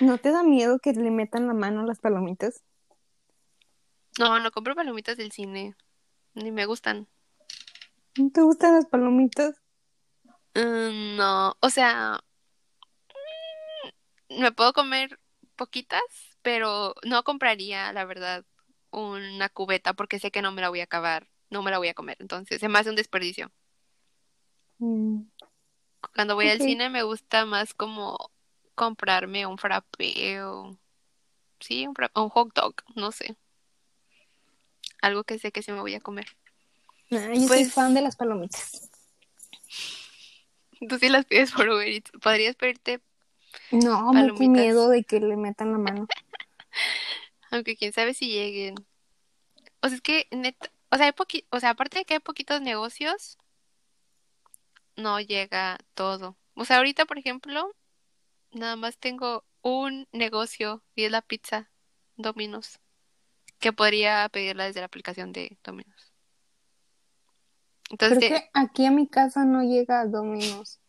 ¿No te da miedo que le metan la mano a las palomitas? No, no compro palomitas del cine. Ni me gustan. ¿No te gustan las palomitas? Mm, no, o sea, mm, me puedo comer poquitas, pero no compraría, la verdad, una cubeta porque sé que no me la voy a acabar, no me la voy a comer. Entonces, se me hace un desperdicio. Mm, Cuando voy al cine me gusta más como comprarme un frappé o sí, un, fra- o un hot dog, no sé, algo que sé que sí me voy a comer. Ah, yo soy Pues- fan de las palomitas. Tú sí las pides por Uber Eats. Podrías pedirte, No, Palomitas. miedo de que le metan la mano. aunque quién sabe si lleguen. O sea, es que neta, o sea, hay poqui- o sea, aparte de que hay poquitos negocios, no llega todo. O sea, ahorita, por ejemplo, nada más tengo un negocio y es la pizza Domino's, que podría pedirla desde la aplicación de Domino's. Entonces, Creo que aquí a mi casa no llega a Domino's.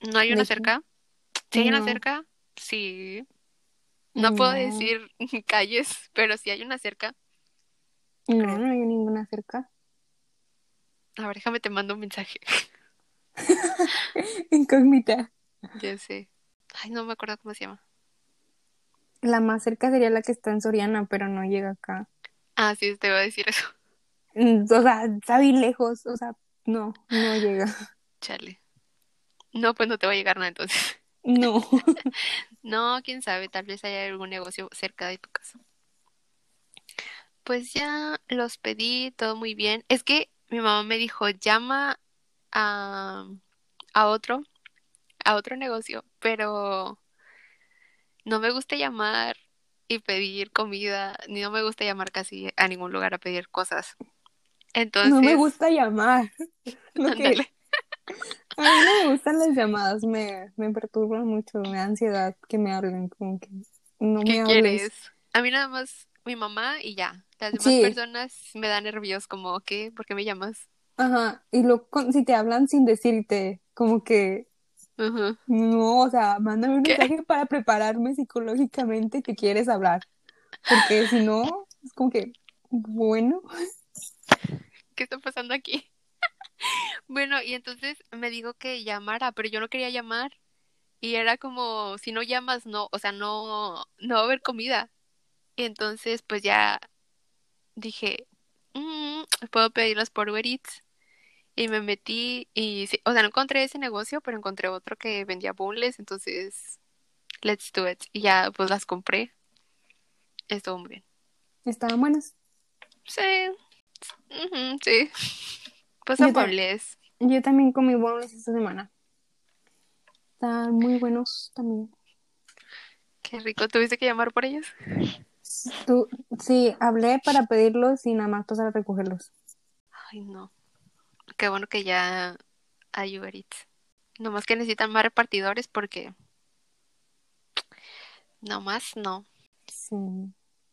¿no hay una cerca? ¿Sí hay una cerca? Sí. No puedo No. decir calles, pero sí hay una cerca. No, creo. no hay ninguna cerca. A ver, déjame te mando un mensaje. Incógnita. Ya sé. Ay, no me acuerdo cómo se llama. La más cerca sería la que está en Soriana, pero no llega acá. Ah, sí, te iba a decir eso. Mm, O sea, está bien lejos. O sea, no, no llega. Chale. No, pues no te va a llegar nada entonces. No. No, quién sabe, tal vez haya algún negocio cerca de tu casa. Pues ya los pedí, todo muy bien. Es que mi mamá me dijo, llama a, a otro, a otro negocio, pero no me gusta llamar y pedir comida, ni no me gusta llamar casi a ningún lugar a pedir cosas. Entonces, No me gusta llamar. Que-. A mí no me gustan las llamadas, me, me perturban mucho, me da ansiedad que me hablen, como que no ¿Qué me hables. quieres? A mí nada más mi mamá y ya. Las demás Sí. personas me dan nervios, como, ¿qué? ¿Por qué me llamas? Ajá, y con- si te hablan sin decirte, como que Ujú. no, o sea, mándame un ¿Qué? mensaje para prepararme psicológicamente que quieres hablar, porque si no, es como que, bueno, ¿Qué está pasando aquí? Bueno, y entonces me dijo que llamara, pero yo no quería llamar. Y era como, si no llamas, no, o sea, no, no va a haber comida. Y entonces, pues ya dije, "Mm, puedo pedirlos por Uber Eats. Y me metí y, sí, o sea, no encontré ese negocio, pero encontré otro que vendía boneless, entonces, let's do it. Y ya, pues las compré. Estuvo muy bien. estaban buenas. Sí, sí. Pues Yo boneless. Yo también comí boneless esta semana. Están muy buenos también. Qué rico. ¿Tuviste que llamar por ellos? Tú, sí, hablé para pedirlos y nada más pasar a recogerlos. Ay, no. Qué bueno que ya hay Uber Eats. Nomás que necesitan más repartidores porque nomás no. Sí,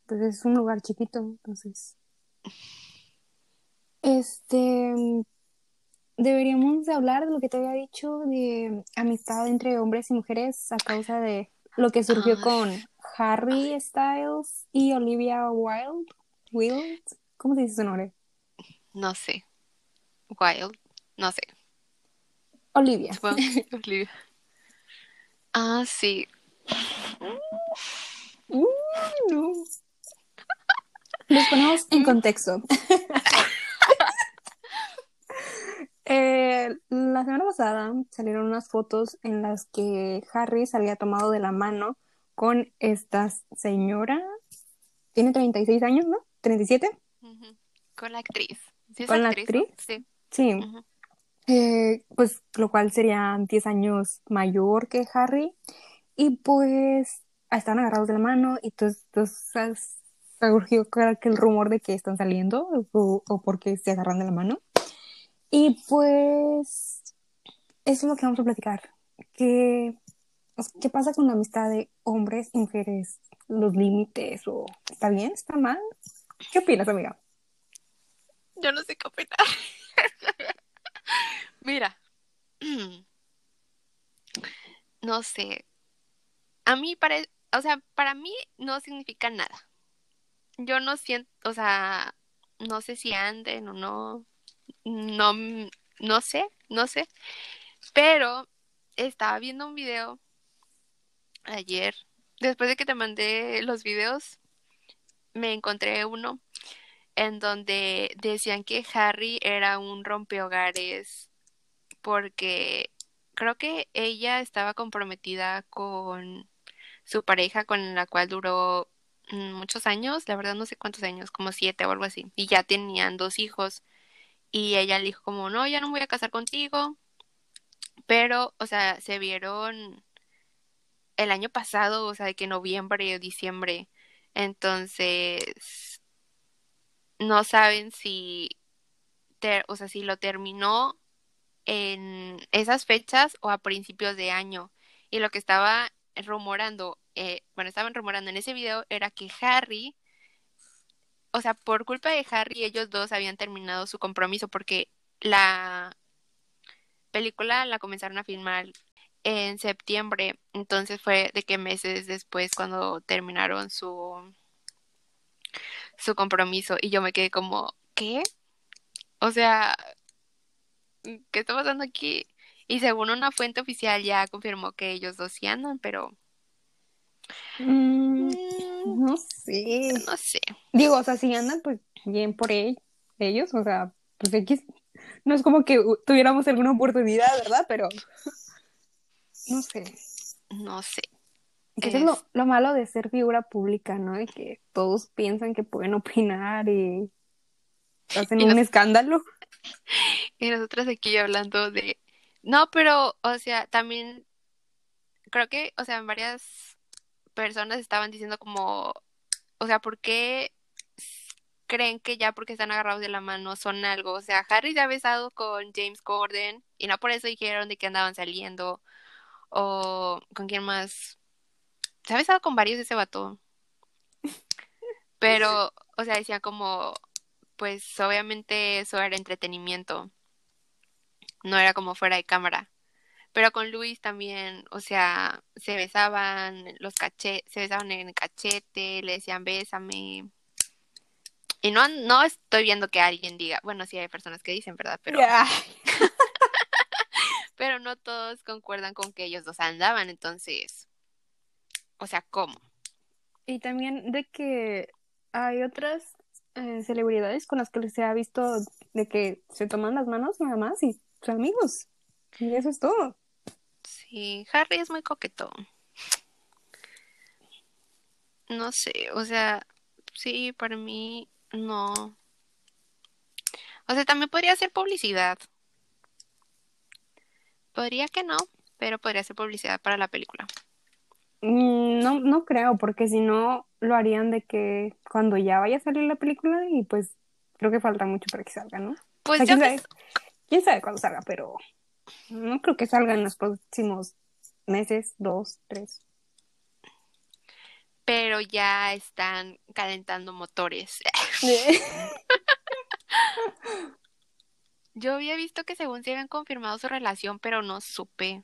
pues es un lugar chiquito, entonces. Este, deberíamos de hablar de lo que te había dicho de amistad entre hombres y mujeres a causa de lo que surgió Ah, con Harry Styles y Olivia Wilde. Wilde, ¿cómo se dice su nombre? No sé. Wild. No sé. Olivia. Supongo que Olivia. Ah, sí. Uh, no. Los ponemos en contexto. Eh, la semana pasada salieron unas fotos en las que Harry salía tomado de la mano con esta señora. Tiene 36 años, ¿no? ¿37? Ujú. Con la actriz. ¿Sí es ¿Con la actriz? Sí. Sí. Eh, pues lo cual sería 10 años mayor que Harry. Y pues están agarrados de la mano y esas surgió que el rumor de que están saliendo o, o porque se agarran de la mano. Y pues eso es lo que vamos a platicar. ¿Qué, ¿Qué pasa con la amistad de hombres y mujeres? ¿Los límites? o ¿Está bien? ¿Está mal? ¿Qué opinas, amiga? Yo no sé qué opinar. Mira. No sé. A mí, para, o sea, para mí no significa nada. Yo no siento, o sea, no sé si anden o no. No, no sé, no sé. Pero estaba viendo un video ayer. Después de que te mandé los videos, me encontré uno en donde decían que Harry era un rompehogares porque creo que ella estaba comprometida con su pareja con la cual duró mm, muchos años, la verdad no sé cuántos años, como siete o algo así, y ya tenían dos hijos y ella le dijo como, no, ya no voy a casar contigo, pero, o sea, se vieron el año pasado, o sea, de que noviembre o diciembre, entonces no saben si, o sea, si lo terminó en esas fechas o a principios de año. Y lo que estaba rumorando, eh, bueno, estaban rumorando en ese video era que Harry, o sea, por culpa de Harry, ellos dos habían terminado su compromiso porque la película la comenzaron a filmar en septiembre, entonces fue de que meses después cuando terminaron su su compromiso y yo me quedé como, ¿qué? O sea, ¿qué está pasando aquí? Y según una fuente oficial ya confirmó que ellos dos sí andan, pero... Mm, no sé. No sé. Digo, o sea, si andan, pues bien por ellos, o sea, pues X. No es como que tuviéramos alguna oportunidad, ¿verdad? Pero... No sé. No sé. Que es... es lo, malo de ser figura pública, ¿no? De que todos piensan que pueden opinar y hacen un escándalo. Y nosotros aquí hablando de... No, pero, o sea, también creo que, o sea, varias personas estaban diciendo como, o sea, ¿por qué creen que ya porque están agarrados de la mano son algo? O sea, Harry se ha besado con James Gordon y no por eso dijeron de que andaban saliendo. O con quién más se ha besado con varios de ese vato. Pero, o sea, decía como, pues obviamente eso era entretenimiento. No era como fuera de cámara. Pero con Luis también, o sea, se besaban los cachetes, se besaban en el cachete, le decían bésame. Y no, no estoy viendo que alguien diga, bueno, sí hay personas que dicen, ¿verdad? Pero, pero no todos concuerdan con que ellos dos andaban, entonces, o sea, ¿cómo? Y también de que hay otras eh, celebridades con las que se ha visto de que se toman las manos nada más y son amigos. Y eso es todo. Sí, Harry es muy coquetón. No sé, o sea, sí, para mí no. O sea, también podría ser publicidad. Podría que no, pero podría ser publicidad para la película. Mm, no, no creo, porque si no lo harían de que cuando ya vaya a salir la película y pues creo que falta mucho para que salga, ¿no? Pues ¿quién, sabe, quién sabe cuándo salga, pero no creo que salga en los próximos meses, dos, tres. Pero ya están calentando motores. Yo había visto que según se habían confirmado su relación, pero no supe.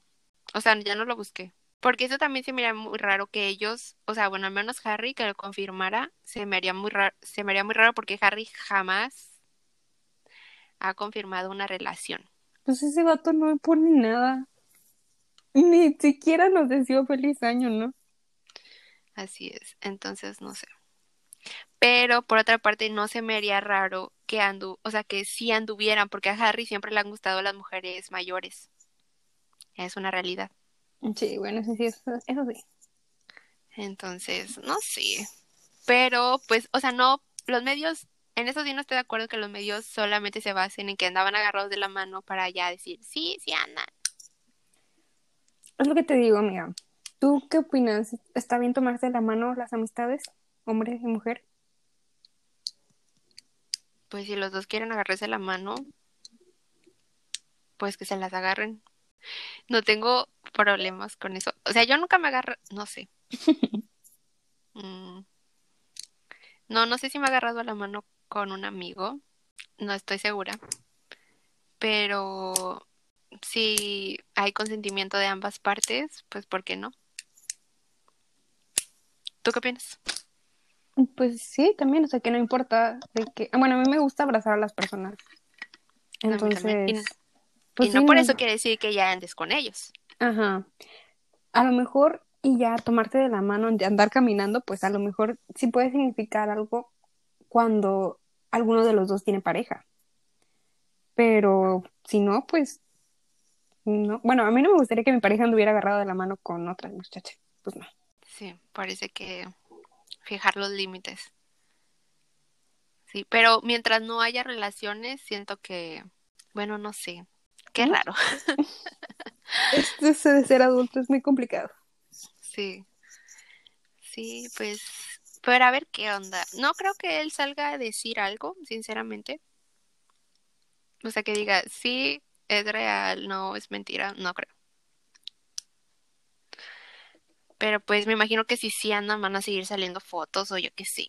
O sea, ya no lo busqué. Porque eso también se me haría muy raro que ellos, o sea, bueno, al menos Harry que lo confirmara, se me haría muy raro, se me haría muy raro porque Harry jamás ha confirmado una relación. Pues ese vato no me pone nada. Ni siquiera nos deseó feliz año, ¿no? Así es, entonces no sé. Pero por otra parte no se me haría raro que andu, o sea, que sí anduvieran, porque a Harry siempre le han gustado las mujeres mayores. Es una realidad. Sí, bueno, eso sí, eso, sí. Entonces, no sé. Pero, pues, o sea, no, los medios, en eso sí no estoy de acuerdo que los medios solamente se basen en que andaban agarrados de la mano para ya decir, sí, sí andan. Es lo que te digo, amiga. ¿Tú qué opinas? ¿Está bien tomarse de la mano las amistades, hombre y mujer? pues si los dos quieren agarrarse la mano, pues que se las agarren. No tengo problemas con eso. O sea, yo nunca me agarro, no sé. Mm. No, no sé si me ha agarrado la mano con un amigo, no estoy segura. Pero si hay consentimiento de ambas partes, pues ¿por qué no? ¿Tú qué piensas? Pues sí, también, o sea, que no importa de que... Bueno, a mí me gusta abrazar a las personas. Entonces... Pues y no por eso quiere decir que ya andes con ellos. Ajá. A lo mejor, y ya tomarte de la mano, andar caminando, pues a lo mejor sí puede significar algo cuando alguno de los dos tiene pareja. Pero si no, pues no. Bueno, a mí no me gustaría que mi pareja anduviera agarrado de la mano con otra muchacha. Pues no. Sí, parece que fijar los límites. Sí, pero mientras no haya relaciones, siento que, bueno, no sé, qué raro. Esto de ser adulto es muy complicado. Sí. Sí, pues, pero a ver qué onda. No creo que él salga a decir algo, sinceramente. O sea, que diga, sí, es real, no, es mentira, no creo. Pero pues me imagino que si sí andan van a seguir saliendo fotos o yo qué sé.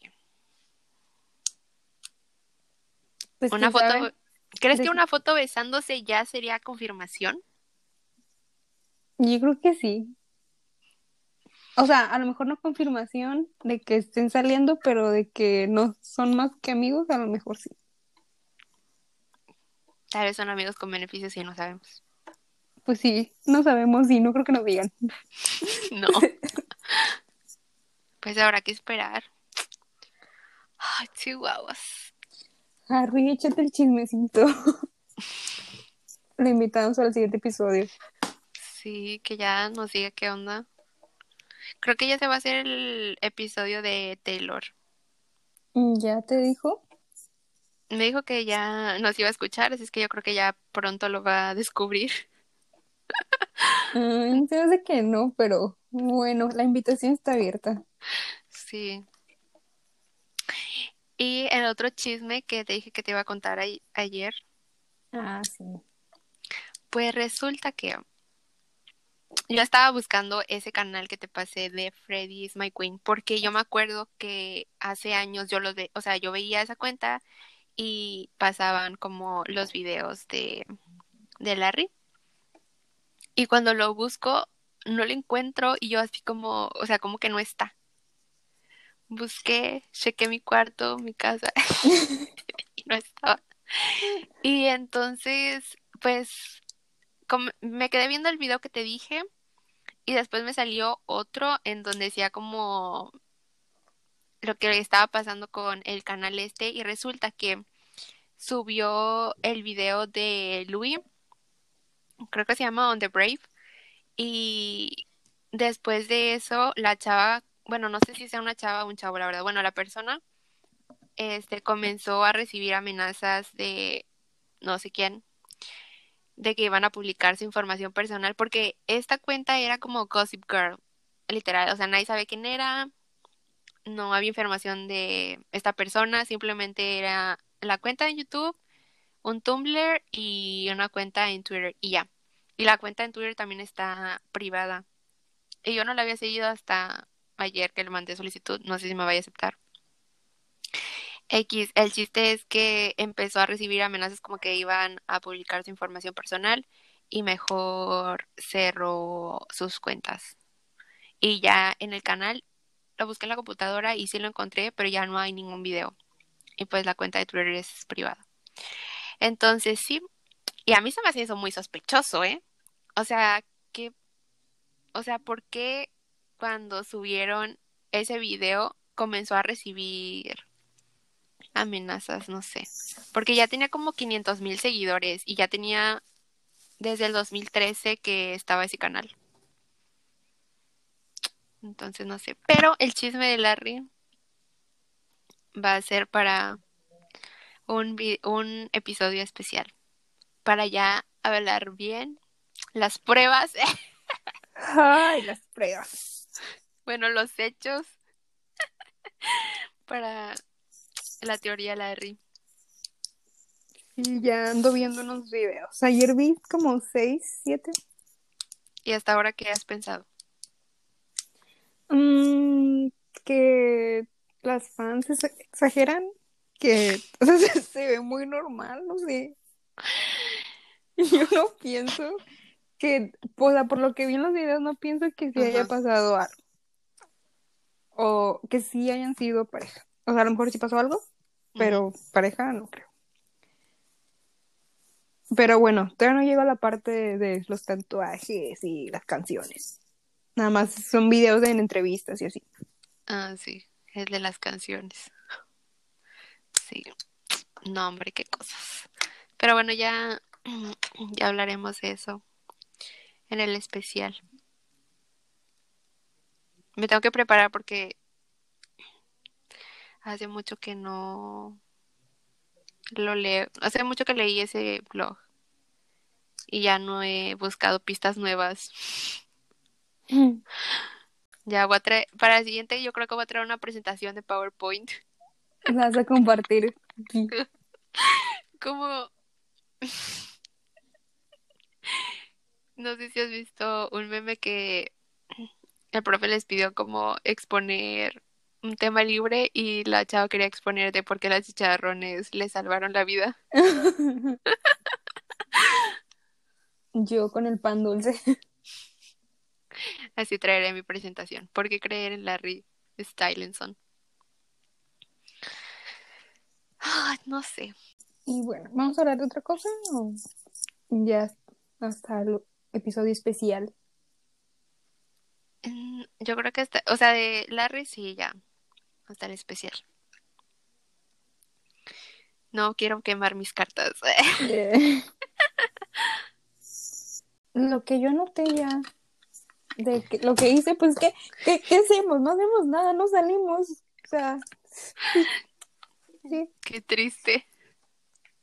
Pues una foto. ¿Crees que una foto besándose ya sería confirmación? Yo creo que sí. O sea, a lo mejor no confirmación de que estén saliendo, pero de que no son más que amigos, a lo mejor sí. Tal vez son amigos con beneficios y no sabemos. Pues sí, no sabemos y no creo que nos digan. no. Pues habrá que esperar. Ay, chihuahuas. Harry, échate el chismecito. Le invitamos al siguiente episodio. Sí, que ya nos diga qué onda. Creo que ya se va a hacer el episodio de Taylor. ¿Ya te dijo? Me dijo que ya nos iba a escuchar, así es que yo creo que ya pronto lo va a descubrir. Mm, se hace que no, pero bueno, la invitación está abierta. Sí. Y el otro chisme que te dije que te iba a contar ayer. Ah, sí. Pues resulta que yo estaba buscando ese canal que te pasé de Freddy is my queen porque yo me acuerdo que hace años yo los ve, o sea, yo veía esa cuenta y pasaban como los videos de, de Larry. Y cuando lo busco, no lo encuentro y yo así como, o sea, como que no está. Busqué, chequé mi cuarto, mi casa y no estaba. Y entonces, pues, me quedé viendo el video que te dije y después me salió otro en donde decía como lo que estaba pasando con el canal este y resulta que subió el video de Louis creo que se llama On the Brave. Y después de eso, la chava, bueno, no sé si sea una chava o un chavo, la verdad. Bueno, la persona este comenzó a recibir amenazas de no sé quién de que iban a publicar su información personal porque esta cuenta era como Gossip Girl, literal, o sea, nadie sabe quién era, no había información de esta persona, simplemente era la cuenta de YouTube un Tumblr y una cuenta en Twitter y ya. Y la cuenta en Twitter también está privada. Y yo no la había seguido hasta ayer que le mandé solicitud. No sé si me vaya a aceptar. X, el chiste es que empezó a recibir amenazas como que iban a publicar su información personal y mejor cerró sus cuentas. Y ya en el canal lo busqué en la computadora y sí lo encontré, pero ya no hay ningún video. Y pues la cuenta de Twitter es privada. Entonces sí, y a mí se me hace eso muy sospechoso, ¿eh? O sea, que, o sea, ¿por qué cuando subieron ese video comenzó a recibir amenazas? No sé. Porque ya tenía como 500 mil seguidores y ya tenía desde el 2013 que estaba ese canal. Entonces no sé. Pero el chisme de Larry va a ser para un, un episodio especial para ya hablar bien las pruebas. Ay, las pruebas. Bueno, los hechos para la teoría Larry. Y ya ando viendo unos videos. Ayer vi como seis, siete. ¿Y hasta ahora qué has pensado? Mm, que las fans ex- exageran, que o sea, se, se ve muy normal, no sé. Yo no pienso que, o sea, por lo que vi en los videos, no pienso que sí haya pasado algo. O que sí hayan sido pareja. O sea, a lo mejor sí pasó algo, pero pareja no creo. Pero bueno, todavía no llego a la parte de, los tatuajes y las canciones. Nada más son videos en entrevistas y así. Ah, sí, el de las canciones. Sí. No, hombre, qué cosas. Pero bueno, ya, ya hablaremos de eso en el especial. Me tengo que preparar porque hace mucho que no lo leo. Hace mucho que leí ese blog y ya no he buscado pistas nuevas. Ya voy a traer, para el siguiente yo creo que voy a traer una presentación de PowerPoint. La vas a compartir. Como no sé si has visto un meme que el profe les pidió como exponer un tema libre y la chava quería exponer de por qué las chicharrones le salvaron la vida. Yo con el pan dulce. Así traeré mi presentación. ¿Por qué creer en Larry Stylenson? No sé. Y bueno, ¿vamos a hablar de otra cosa? ¿O ya hasta el episodio especial? Mm, Yo creo que hasta, o sea, de Larry sí, ya, hasta el especial. No quiero quemar mis cartas. Eh, Lo que yo noté ya, de que, lo que hice, pues, ¿qué, qué, qué hacemos? No hacemos nada, no salimos. O sea, sí. Qué triste.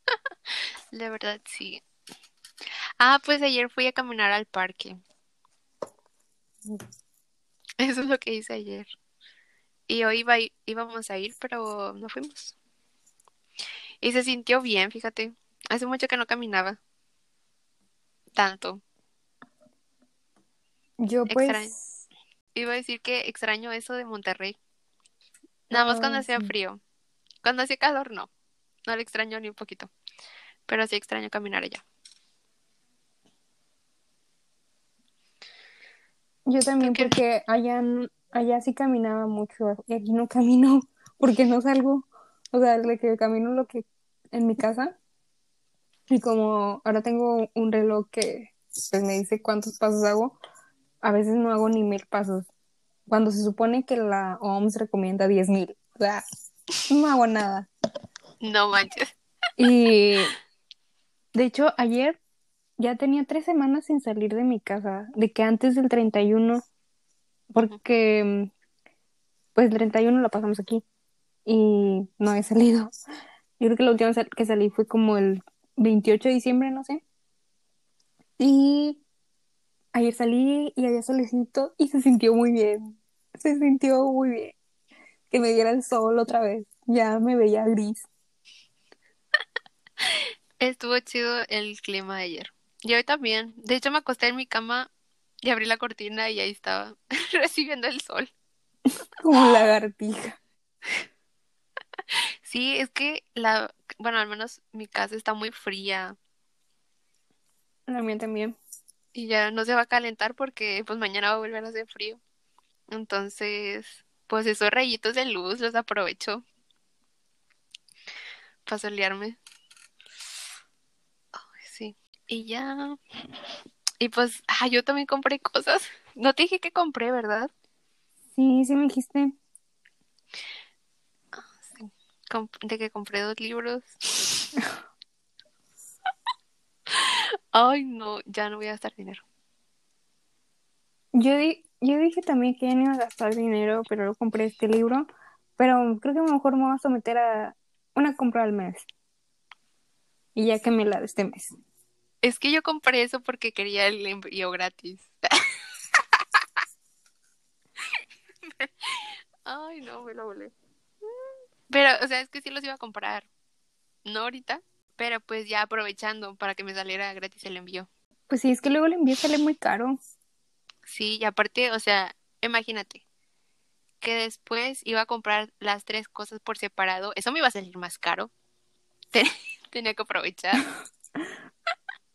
La verdad, sí. Ah, pues ayer fui a caminar al parque. Eso es lo que hice ayer. Y hoy iba, íbamos a ir, pero no fuimos. Y se sintió bien, fíjate. Hace mucho que no caminaba. Tanto. Yo Extraño. pues, Iba a decir que extraño eso de Monterrey. Nada más cuando Ah, hacía frío. Cuando hacía calor, no. No le extraño ni un poquito. Pero sí extraño caminar allá. yo también porque allá, allá sí caminaba mucho y aquí no camino porque no salgo. O sea, de que camino lo que en mi casa. Y como ahora tengo un reloj que pues, me dice cuántos pasos hago, a veces no hago ni mil pasos. Cuando se supone que la OMS recomienda diez mil. O sea, no hago nada. No manches. Y de hecho, ayer ya tenía tres semanas sin salir de mi casa, de que antes del 31, porque pues el 31 la pasamos aquí y no he salido. Yo creo que la última que salí fue como el 28 de diciembre, no sé. Y ayer salí y había solecito y se sintió muy bien. Se sintió muy bien. Que me diera el sol otra vez. Ya me veía gris. Estuvo chido el clima de ayer. Y hoy también. De hecho, me acosté en mi cama y abrí la cortina y ahí estaba recibiendo el sol. Como lagartija. Sí, es que la, bueno, al menos mi casa está muy fría La mía también. y ya no se va a calentar porque pues mañana va a volver a hacer frío. Entonces, pues esos rayitos de luz los aprovecho para solearme. Ay, sí. Y ya. Y pues, ah, yo también compré cosas. No te dije que compré, ¿verdad? Sí, sí me dijiste. Com- de que compré dos libros. Ay, no, ya no voy a gastar dinero. Yo, di- yo dije también que ya no iba a gastar dinero, pero luego compré este libro. Pero creo que a lo mejor me voy a someter a una compra al mes. Y ya que me la de este mes. Es que yo compré eso porque quería el envío gratis. Ay, no, me lo volé. Pero, o sea, es que sí los iba a comprar. No ahorita, Pero pues ya aprovechando para que me saliera gratis el envío. Pues sí, es que luego el envío sale muy caro. Sí, y aparte, o sea, imagínate que después iba a comprar las tres cosas por separado. Eso me iba a salir más caro. Tenía que aprovechar.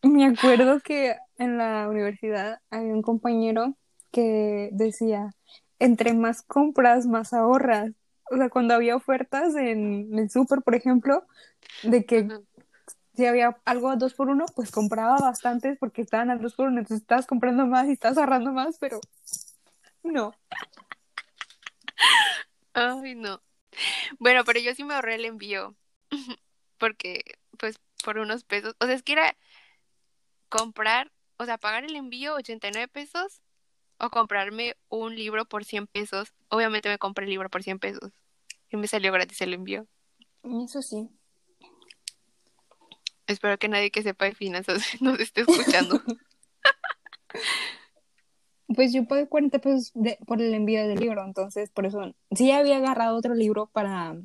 Me acuerdo que en la universidad había un compañero que decía, entre más compras, más ahorras. O sea, cuando había ofertas en el súper, por ejemplo, de que si había algo a dos por uno, pues compraba bastantes porque estaban a dos por uno, entonces estabas comprando más y estabas ahorrando más, pero no. Ay, no. Bueno, pero yo sí me ahorré el envío. Porque, pues, por unos pesos. O sea, es que era comprar, o sea, pagar el envío 89 pesos o comprarme un libro por 100 pesos. Obviamente me compré el libro por 100 pesos. Y me salió gratis el envío. Eso sí. Espero que nadie que sepa de finanzas nos esté escuchando. Pues yo pagué 40 pesos de- por el envío del libro, entonces por eso sí había agarrado otro libro para,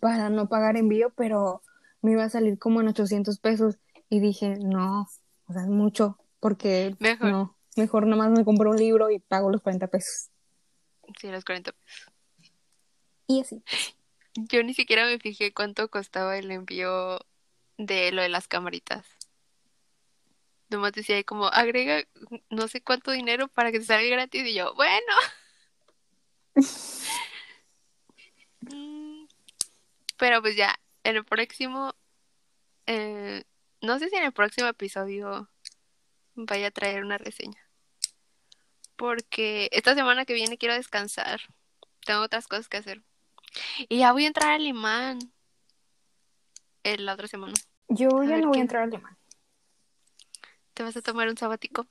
para no pagar envío, pero me iba a salir como en 800 pesos y dije, no, o sea, es mucho, porque Mejor. no, mejor nomás me compro un libro y pago los 40 pesos. Sí, los 40 pesos. Y así. Yo ni siquiera me fijé cuánto costaba el envío de lo de las camaritas. Nomás decía como, agrega no sé cuánto dinero para que te salga gratis. Y yo, bueno. Mm, Pero pues ya, en el próximo, eh, no sé si en el próximo episodio vaya a traer una reseña. Porque esta semana que viene quiero descansar. Tengo otras cosas que hacer. Y ya voy a entrar a alemán. En la otra semana. Yo A ya no voy qué- a entrar a alemán. ¿Te vas a tomar un sabático?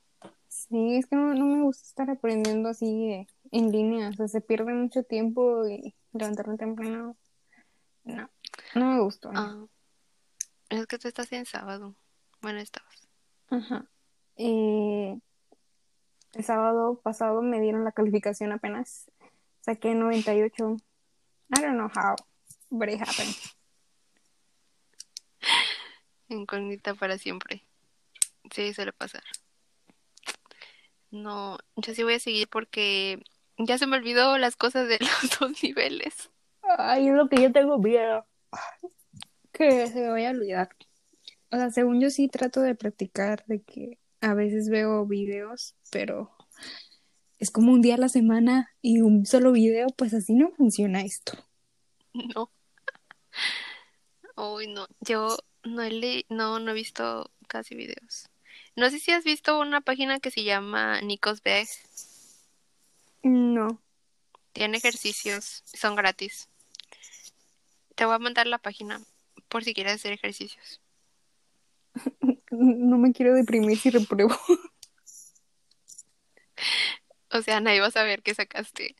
Sí, es que no, no me gusta estar aprendiendo así eh, en línea, o sea, se pierde mucho tiempo y levantarme temprano. No, no me gustó. no. Ah, es que tú estás en sábado. Bueno, estabas. Ajá. Eh, el sábado pasado me dieron la calificación apenas. Saqué 98. I don't know how, but it happened. Incógnita para siempre. Sí, suele pasar. No, yo sí voy a seguir porque ya se me olvidó las cosas de los dos niveles. Ay, es lo que yo tengo miedo. Que se me vaya a olvidar. O sea, según yo sí trato de practicar, de que a veces veo videos, pero es como un día a la semana y un solo video, pues así no funciona esto. No. Uy, no. Yo no he le- no, no he visto casi videos. No sé si has visto una página que se llama Nikos Beg. No. Tiene ejercicios, son gratis. Te voy a mandar la página por si quieres hacer ejercicios. No me quiero deprimir si repruebo. O sea, nadie va a saber que sacaste.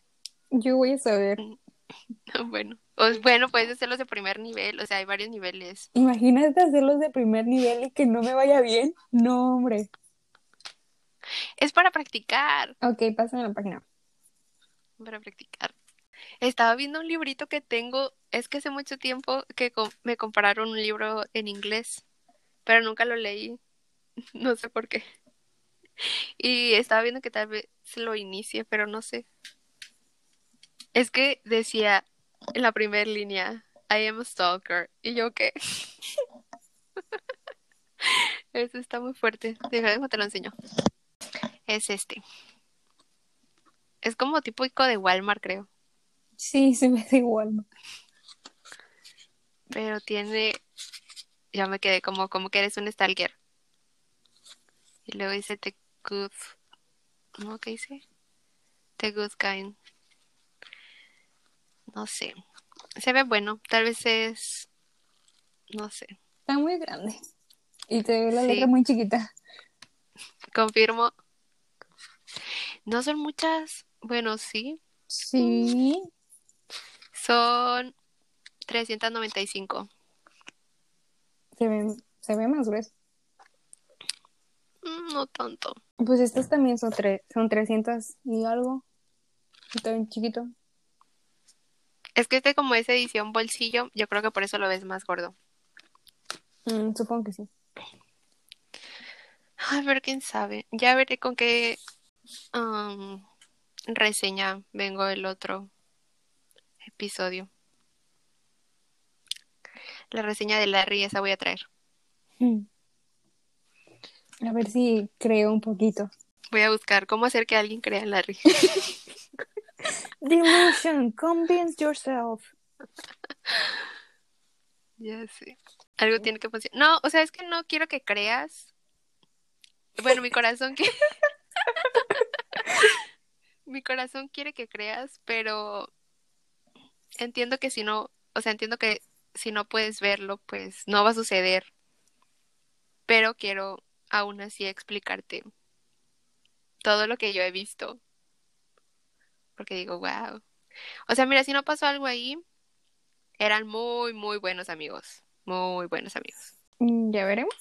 Yo voy a saber. Bueno, o, bueno, puedes hacerlos de primer nivel, o sea, hay varios niveles. Imagínate hacerlos de primer nivel y que no me vaya bien. No, hombre. Es para practicar, Ok, pásame la página. para practicar. Estaba viendo un librito que tengo, es que hace mucho tiempo que me compraron un libro en inglés, pero nunca lo leí, no sé por qué. Y estaba viendo que tal vez lo inicie, pero no sé. Es que decía en la primera línea, I am a stalker. Y yo, ¿qué? Eso está muy fuerte. Déjame te lo enseño. Es este. Es como típico de Walmart, creo. Sí, se me hace igual. Pero tiene. Ya me quedé como, como que eres un stalker. Y luego dice The Good. ¿No? ¿Qué dice? The Good Kind. No sé. Se ve bueno. Tal vez es. No sé. Está muy grande. Y te ve la Sí. letra muy chiquita. Confirmo. No son muchas. Bueno, sí. Sí. Son 395. Se ve, se ve más grueso. Mm, No tanto. Pues estos también son, tres, son 300 y algo. Está bien chiquito. Es que este como es edición bolsillo, yo creo que por eso lo ves más gordo. Mm, supongo que sí. A ver, quién sabe. Ya veré con qué um, reseña vengo el otro episodio. La reseña de Larry, esa voy a traer. A ver si creo un poquito. Voy a buscar cómo hacer que alguien crea en Larry. Delusion, convince yourself. Ya sé. Algo tiene que funcionar. No, o sea, es que no quiero que creas. Bueno, mi corazón quiere. mi corazón quiere que creas, pero entiendo que si no, o sea, entiendo que si no puedes verlo, pues no va a suceder. Pero quiero aún así explicarte todo lo que yo he visto. Porque digo, wow. O sea, mira, si no pasó algo ahí, eran muy, muy buenos amigos. Muy buenos amigos. Mm, Ya veremos.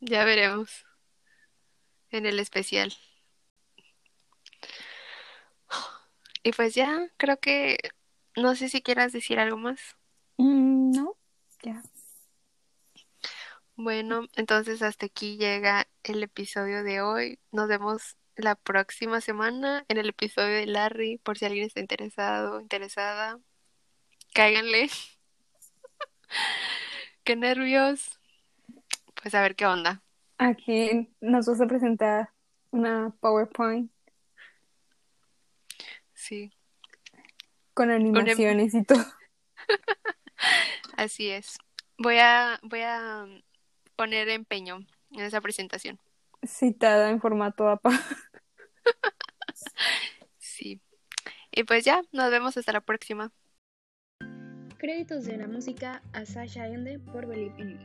Ya veremos en el especial. Y pues ya, creo que no sé si quieras decir algo más. Ya. Bueno, entonces hasta aquí llega el episodio de hoy. Nos vemos la próxima semana en el episodio de Larry, por si alguien está interesado, interesada. Cáiganle. Qué nervios. Pues a ver qué onda. Aquí nos vas a presentar una PowerPoint Sí, con animaciones y todo. así es. Voy a, voy a poner empeño en esa presentación. Citada en formato APA. Sí. Y pues ya, nos vemos hasta la próxima. Créditos de la música a Sasha Ende por Believe in Me.